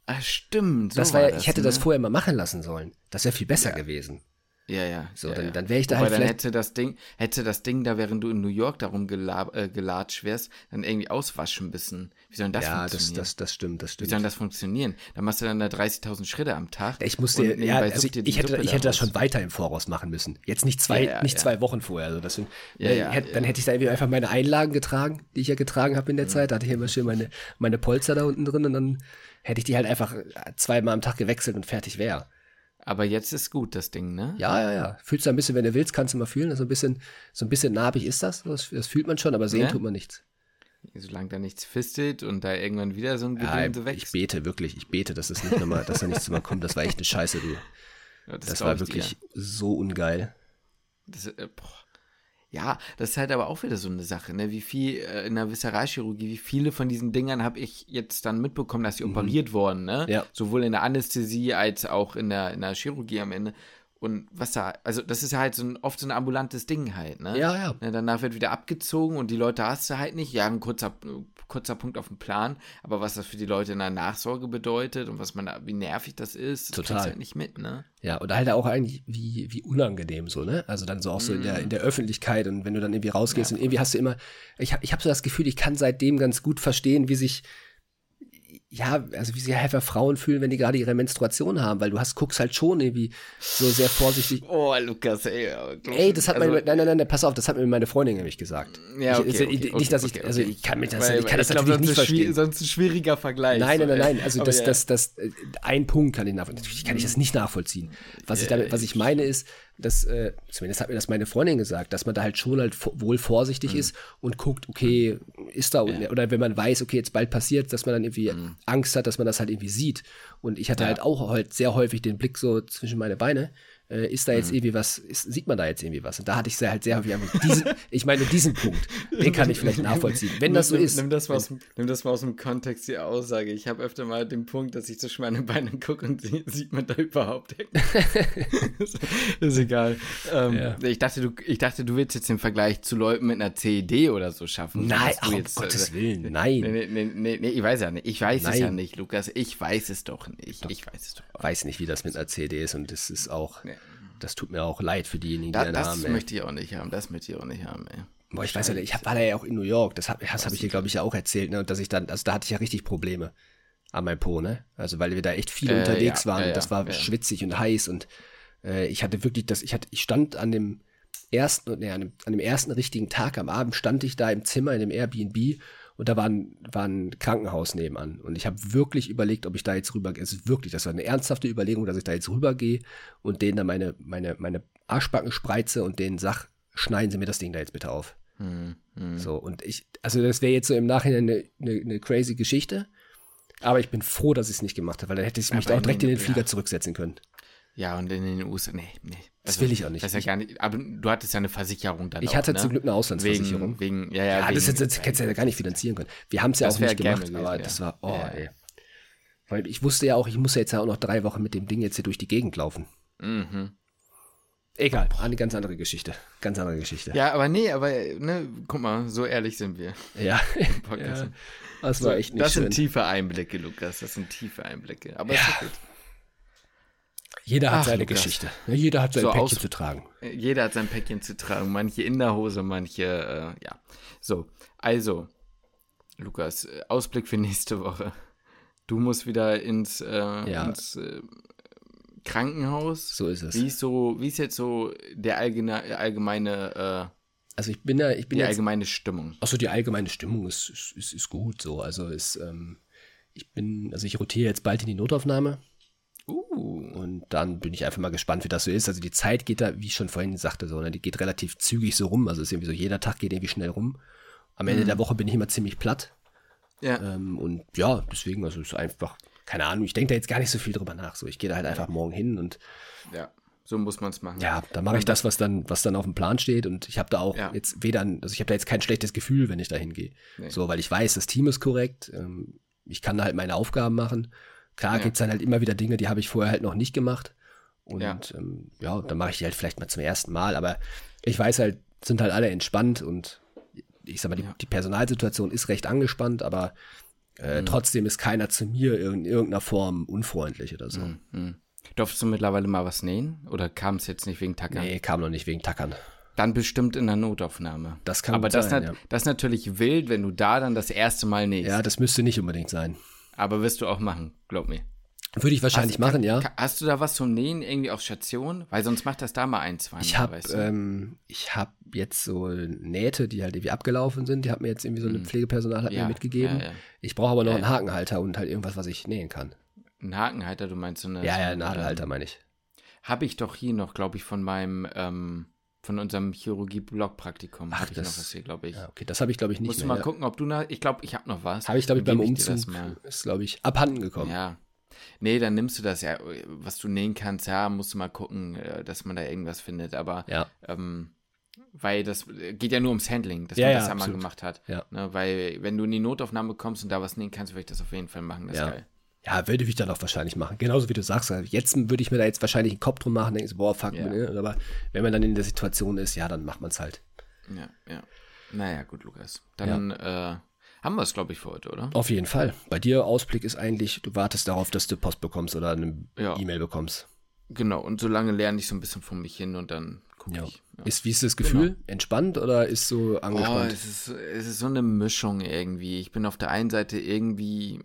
Ah, stimmt. So Das war ja, das, ich hätte ne? das vorher mal machen lassen sollen. Das wäre viel besser gewesen. Ja, ja. So, ja, dann, ja. dann wäre ich da Wobei halt dann vielleicht. hätte das Ding, hätte das Ding da, während du in New York darum gelab, äh, gelatscht wärst, dann irgendwie auswaschen müssen. Wie soll denn das ja, das, funktionieren? das, das stimmt, das Wie stimmt. soll denn das funktionieren? Dann machst du dann da 30.000 Schritte am Tag. Ich musste, ja, also ich, ich hätte, Suppe ich hätte das schon weiter im Voraus machen müssen. Jetzt nicht zwei, Ja, ja, nicht ja. zwei Wochen vorher. Also deswegen, Ja, ja, hätte, dann ja. hätte ich da irgendwie einfach meine Einlagen getragen, die ich ja getragen habe in Mhm. der Zeit. Da hatte ich immer schön meine, meine Polster da unten drin und dann hätte ich die halt einfach zweimal am Tag gewechselt und fertig wäre. Aber jetzt ist gut, das Ding, ne? Ja, ja, ja. Fühlst du ein bisschen, wenn du willst, kannst du mal fühlen. Also ein bisschen, so ein bisschen narbig ist das. Das, das fühlt man schon, aber sehen Ja? tut man nichts. Solange da nichts fistet und da irgendwann wieder so ein Ja, Gedönse ich wächst. bete wirklich, ich bete, dass es nicht nochmal, dass da nichts mehr kommt. Das war echt eine Scheiße, du. Ja, Das, glaub war ich wirklich dir. so ungeil. Das, äh, boah. Ja, das ist halt aber auch wieder so eine Sache, ne? Wie viel äh, in der Visceralchirurgie, wie viele von diesen Dingern habe ich jetzt dann mitbekommen, dass sie operiert wurden, ne? Mhm. Ja. Sowohl in der Anästhesie als auch in der, in der Chirurgie am Ende. Und was da, also das ist ja halt so ein, oft so ein ambulantes Ding halt, ne? Ja, ja. Ne, danach wird wieder abgezogen und die Leute hast du halt nicht. Ja, ein kurzer, kurzer Punkt auf dem Plan, aber was das für die Leute in der Nachsorge bedeutet und was man wie nervig das ist, das Total. du halt nicht mit, ne? Ja, und halt auch eigentlich wie, wie unangenehm so, ne? Also dann so auch so in der, in der Öffentlichkeit und wenn du dann irgendwie rausgehst und irgendwie hast du immer, ich habe ich hab so das Gefühl, ich kann seitdem ganz gut verstehen, wie sich, ja, also wie sich einfach Frauen fühlen, wenn die gerade ihre Menstruation haben, weil du hast, guckst halt schon irgendwie so sehr vorsichtig. Oh, Lukas, ey. Ey, das hat also, meine, nein, nein, nein, pass auf, das hat mir meine Freundin nämlich gesagt. Ja, okay, ich, also, okay, nicht, okay, dass ich, okay, also okay. ich kann mich das, Weil- ich kann das weil natürlich nicht verstehen. Sonst ein schwieriger Vergleich. Nein, nein, nein, nein. Also das, ja. das, das, äh, ein Punkt kann ich nachvollziehen. Natürlich kann ich das nicht nachvollziehen. Was ich damit, was ich meine ist, dass, äh, zumindest hat mir das meine Freundin gesagt, dass man da halt schon halt wohl vorsichtig Mhm. ist und guckt, okay, ist da, oder wenn man weiß, okay, jetzt bald passiert, dass man dann irgendwie Angst hat, dass man das halt irgendwie sieht. Und ich hatte Mhm. Ja. halt auch halt sehr häufig den Blick so zwischen meine Beine, äh, ist da jetzt mhm. irgendwie was, ist, sieht man da jetzt irgendwie was? Und da hatte ich sehr, halt sehr häufig einfach diesen, ich meine diesen Punkt, den kann ich vielleicht nachvollziehen, wenn das so ist. Nimm das mal aus, dem, nimm das mal aus dem Kontext, die Aussage. Ich habe öfter mal den Punkt, dass ich zwischen meine Beine gucke und sie, sieht man da überhaupt ist, ist egal. Ähm, ja. ich, dachte, du, ich dachte, du willst jetzt den Vergleich zu Leuten mit einer CED oder so schaffen. Nein, ach, um Gottes äh, Willen, nein. Nee, nee, nee, nee, ich weiß ja nicht. Ich weiß nein. es ja nicht, Lukas. Ich weiß es doch nicht. Doch. Ich weiß es doch. Weiß nicht, wie das mit einer CED ist und das ist auch. Nee das tut mir auch leid für diejenigen, da, die das haben. Das möchte ich auch nicht haben. Das möchte ich auch nicht haben, ey. Boah, ich weiß ja, ich hab, war ja auch in New York. Das habe das hab ich dir, glaube ich, ja auch erzählt, ne? Und dass ich dann, also da hatte ich ja richtig Probleme an meinem Po, ne? Also weil wir da echt viel äh, unterwegs ja, waren. Ja, das war ja. schwitzig und heiß und äh, ich hatte wirklich das, ich hatte, ich stand an dem ersten, ne, an dem, an dem ersten richtigen Tag am Abend stand ich da im Zimmer in dem Airbnb und da war ein, war ein Krankenhaus nebenan. Und ich habe wirklich überlegt, ob ich da jetzt rübergehe. Es ist wirklich, das war eine ernsthafte Überlegung, dass ich da jetzt rübergehe und denen dann meine, meine, meine Arschbacken spreize und denen sag, schneiden Sie mir das Ding da jetzt bitte auf. Hm, hm. So, und ich, also das wäre jetzt so im Nachhinein eine, eine, eine, crazy Geschichte. Aber ich bin froh, dass ich es nicht gemacht habe, weil dann hätte ich mich auch direkt in den Flieger ja. zurücksetzen können. Ja, und in den USA, nee, nee. Also, das will ich auch nicht. Das ja gar nicht. Aber du hattest ja eine Versicherung dann. Ich auch, hatte ne? zum Glück eine Auslandsversicherung. Wegen, wegen ja, ja. ja wegen, das, das, das hättest du ja gar nicht finanzieren können. Wir haben es ja auch nicht gemacht, gewesen, aber ja. das war, oh, ja. ey. Weil ich wusste ja auch, ich muss ja jetzt ja auch noch drei Wochen mit dem Ding jetzt hier durch die Gegend laufen. Mhm. Egal, eine ganz andere Geschichte. Ganz andere Geschichte. Ja, aber nee, aber ne, guck mal, so ehrlich sind wir. Ja. ja das war echt nicht Das schön. sind tiefe Einblicke, Lukas. Das sind tiefe Einblicke. Aber ja. ist gut. Jeder hat Ach, seine Lukas. Geschichte. Jeder hat sein so Päckchen aus, zu tragen. Jeder hat sein Päckchen zu tragen. Manche in der Hose, manche, äh, ja. So, also, Lukas, äh, Ausblick für nächste Woche. Du musst wieder ins, äh, ja. ins äh, Krankenhaus. So ist es. Wie ist so, wie ist jetzt so der allgemeine, allgemeine äh, also ich bin ja, ich bin die jetzt, allgemeine Stimmung. Achso, die allgemeine Stimmung ist, ist, ist gut so. Also ist, ähm, ich bin, also ich rotiere jetzt bald in die Notaufnahme. Uh. Und dann bin ich einfach mal gespannt, wie das so ist. Also die Zeit geht da, wie ich schon vorhin sagte, so, ne, die geht relativ zügig so rum. Also ist irgendwie so, jeder Tag geht irgendwie schnell rum. Am Ende mhm. der Woche bin ich immer ziemlich platt. Ja. Ähm, und ja, deswegen, also ist einfach, keine Ahnung, ich denke da jetzt gar nicht so viel drüber nach. So, ich gehe da halt einfach morgen hin und ja. So muss man es machen. Ja, dann mache ich das, was dann, was dann auf dem Plan steht. Und ich habe da auch ja. jetzt weder, also ich habe da jetzt kein schlechtes Gefühl, wenn ich da hingehe. Nee. So, weil ich weiß, das Team ist korrekt. Ähm, ich kann da halt meine Aufgaben machen. Klar ja. gibt es dann halt immer wieder Dinge, die habe ich vorher halt noch nicht gemacht. Und ja, ähm, ja dann mache ich die halt vielleicht mal zum ersten Mal. Aber ich weiß halt, sind halt alle entspannt und ich sag mal, die, ja. die Personalsituation ist recht angespannt, aber äh, mhm. trotzdem ist keiner zu mir in irgendeiner Form unfreundlich oder so. Mhm. mhm. Durftest du mittlerweile mal was nähen? Oder kam es jetzt nicht wegen Tackern? Nee, kam noch nicht wegen Tackern. Dann bestimmt in der Notaufnahme. Das kann Aber das, sein, ja. das ist natürlich wild, wenn du da dann das erste Mal nähst. Ja, das müsste nicht unbedingt sein. Aber wirst du auch machen, glaub mir. Würde ich wahrscheinlich hast, machen, ja. Hast du da was zum Nähen irgendwie auf Station? Weil sonst macht das da mal ein, zwei Mal, Ich habe ähm, hab jetzt so Nähte, die halt irgendwie abgelaufen sind. Die hat mir jetzt irgendwie so ein hm. Pflegepersonal hat ja, mir mitgegeben. Ja, ja. Ich brauche aber noch einen Hakenhalter und halt irgendwas, was ich nähen kann. Ein Hakenhalter, du meinst so eine. Ja, ja, ein Nadelhalter meine ich. Habe ich doch hier noch, glaube ich, von meinem, ähm, von unserem Chirurgie-Blog-Praktikum. Ach, ich das, noch was hier, glaube ich. Ja, okay, das habe ich, glaube ich, nicht Musst mehr. Musst du mal gucken, ob du noch, ich glaube, ich habe noch was. Habe ich, glaube ich, beim Umzug, ist, glaube ich, abhanden gekommen. Ja, Nee, dann nimmst du das ja, was du nähen kannst, ja, musst du mal gucken, äh, dass man da irgendwas findet. Aber ja. ähm, weil das geht ja nur ums Handling, dass ja, man das ja, ja mal gemacht hat. Ja. Ne, weil wenn du in die Notaufnahme kommst und da was nähen kannst, würde ich das auf jeden Fall machen. Das ja. ist geil. Ja, würde ich dann auch wahrscheinlich machen. Genauso wie du sagst. Jetzt würde ich mir da jetzt wahrscheinlich einen Kopf drum machen, denke so, boah, fuck, ja. ne? aber wenn man dann in der Situation ist, ja, dann macht man es halt. Ja, ja. Naja, gut, Lukas. Dann äh, haben wir es, glaube ich, für heute, oder? Auf jeden Fall. Bei dir Ausblick ist eigentlich, du wartest darauf, dass du Post bekommst oder eine ja. E-Mail bekommst. Genau, und so lange lerne ich so ein bisschen von mich hin und dann gucke ja. ich. Ja. Ist, wie ist das Gefühl? Genau. Entspannt oder ist so angespannt? Oh, es, ist, es ist so eine Mischung irgendwie. Ich bin auf der einen Seite irgendwie,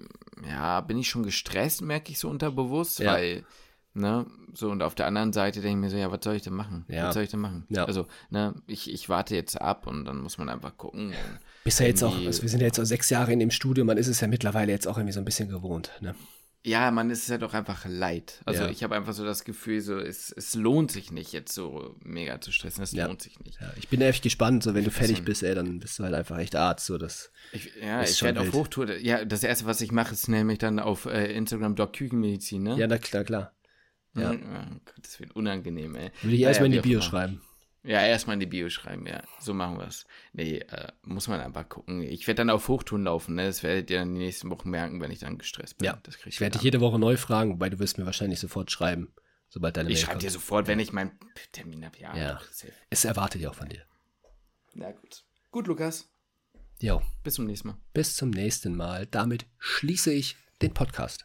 ja, bin ich schon gestresst, merke ich so unterbewusst, ja. weil Ne? So, und auf der anderen Seite denke ich mir so, ja, was soll ich denn machen? Ja. Was soll ich denn machen? Ja. Also, ne, ich, ich warte jetzt ab und dann muss man einfach gucken. Bist ja jetzt auch, also wir sind ja jetzt auch sechs Jahre in dem Studio, man ist es ja mittlerweile jetzt auch irgendwie so ein bisschen gewohnt, ne? Ja, man ist es ja doch einfach leid. Also ja. ich habe einfach so das Gefühl, so es, es lohnt sich nicht, jetzt so mega zu stressen. Es ja. lohnt sich nicht. Ja, ich bin echt gespannt, so wenn du fertig bist, ey, dann bist du halt einfach echt Arzt. So, das ich, ja, ich werde auf Hochtour. Ja, das erste, was ich mache, ist nämlich dann auf äh, Instagram Doc Küchenmedizin, ne? Ja, na klar, klar. Ja. Oh Gott, das wird unangenehm, ey. Würde ich erstmal in die auch Bio schreiben. Ja, erstmal in die Bio schreiben, ja. So machen wir es. Nee, äh, muss man einfach gucken. Ich werde dann auf Hochtouren laufen, ne? Das werdet ihr dann die nächsten Wochen merken, wenn ich dann gestresst bin. Ja, das krieg Ich werde dich jede Woche neu fragen, wobei du wirst mir wahrscheinlich sofort schreiben, sobald deine Ich schreibe dir sofort, wenn ich meinen Termin habe. Ja, Ja. Es erwartet ja auch von dir. Na gut. Gut, Lukas. Jo, Bis zum nächsten Mal. bis zum nächsten Mal. Damit schließe ich den Podcast.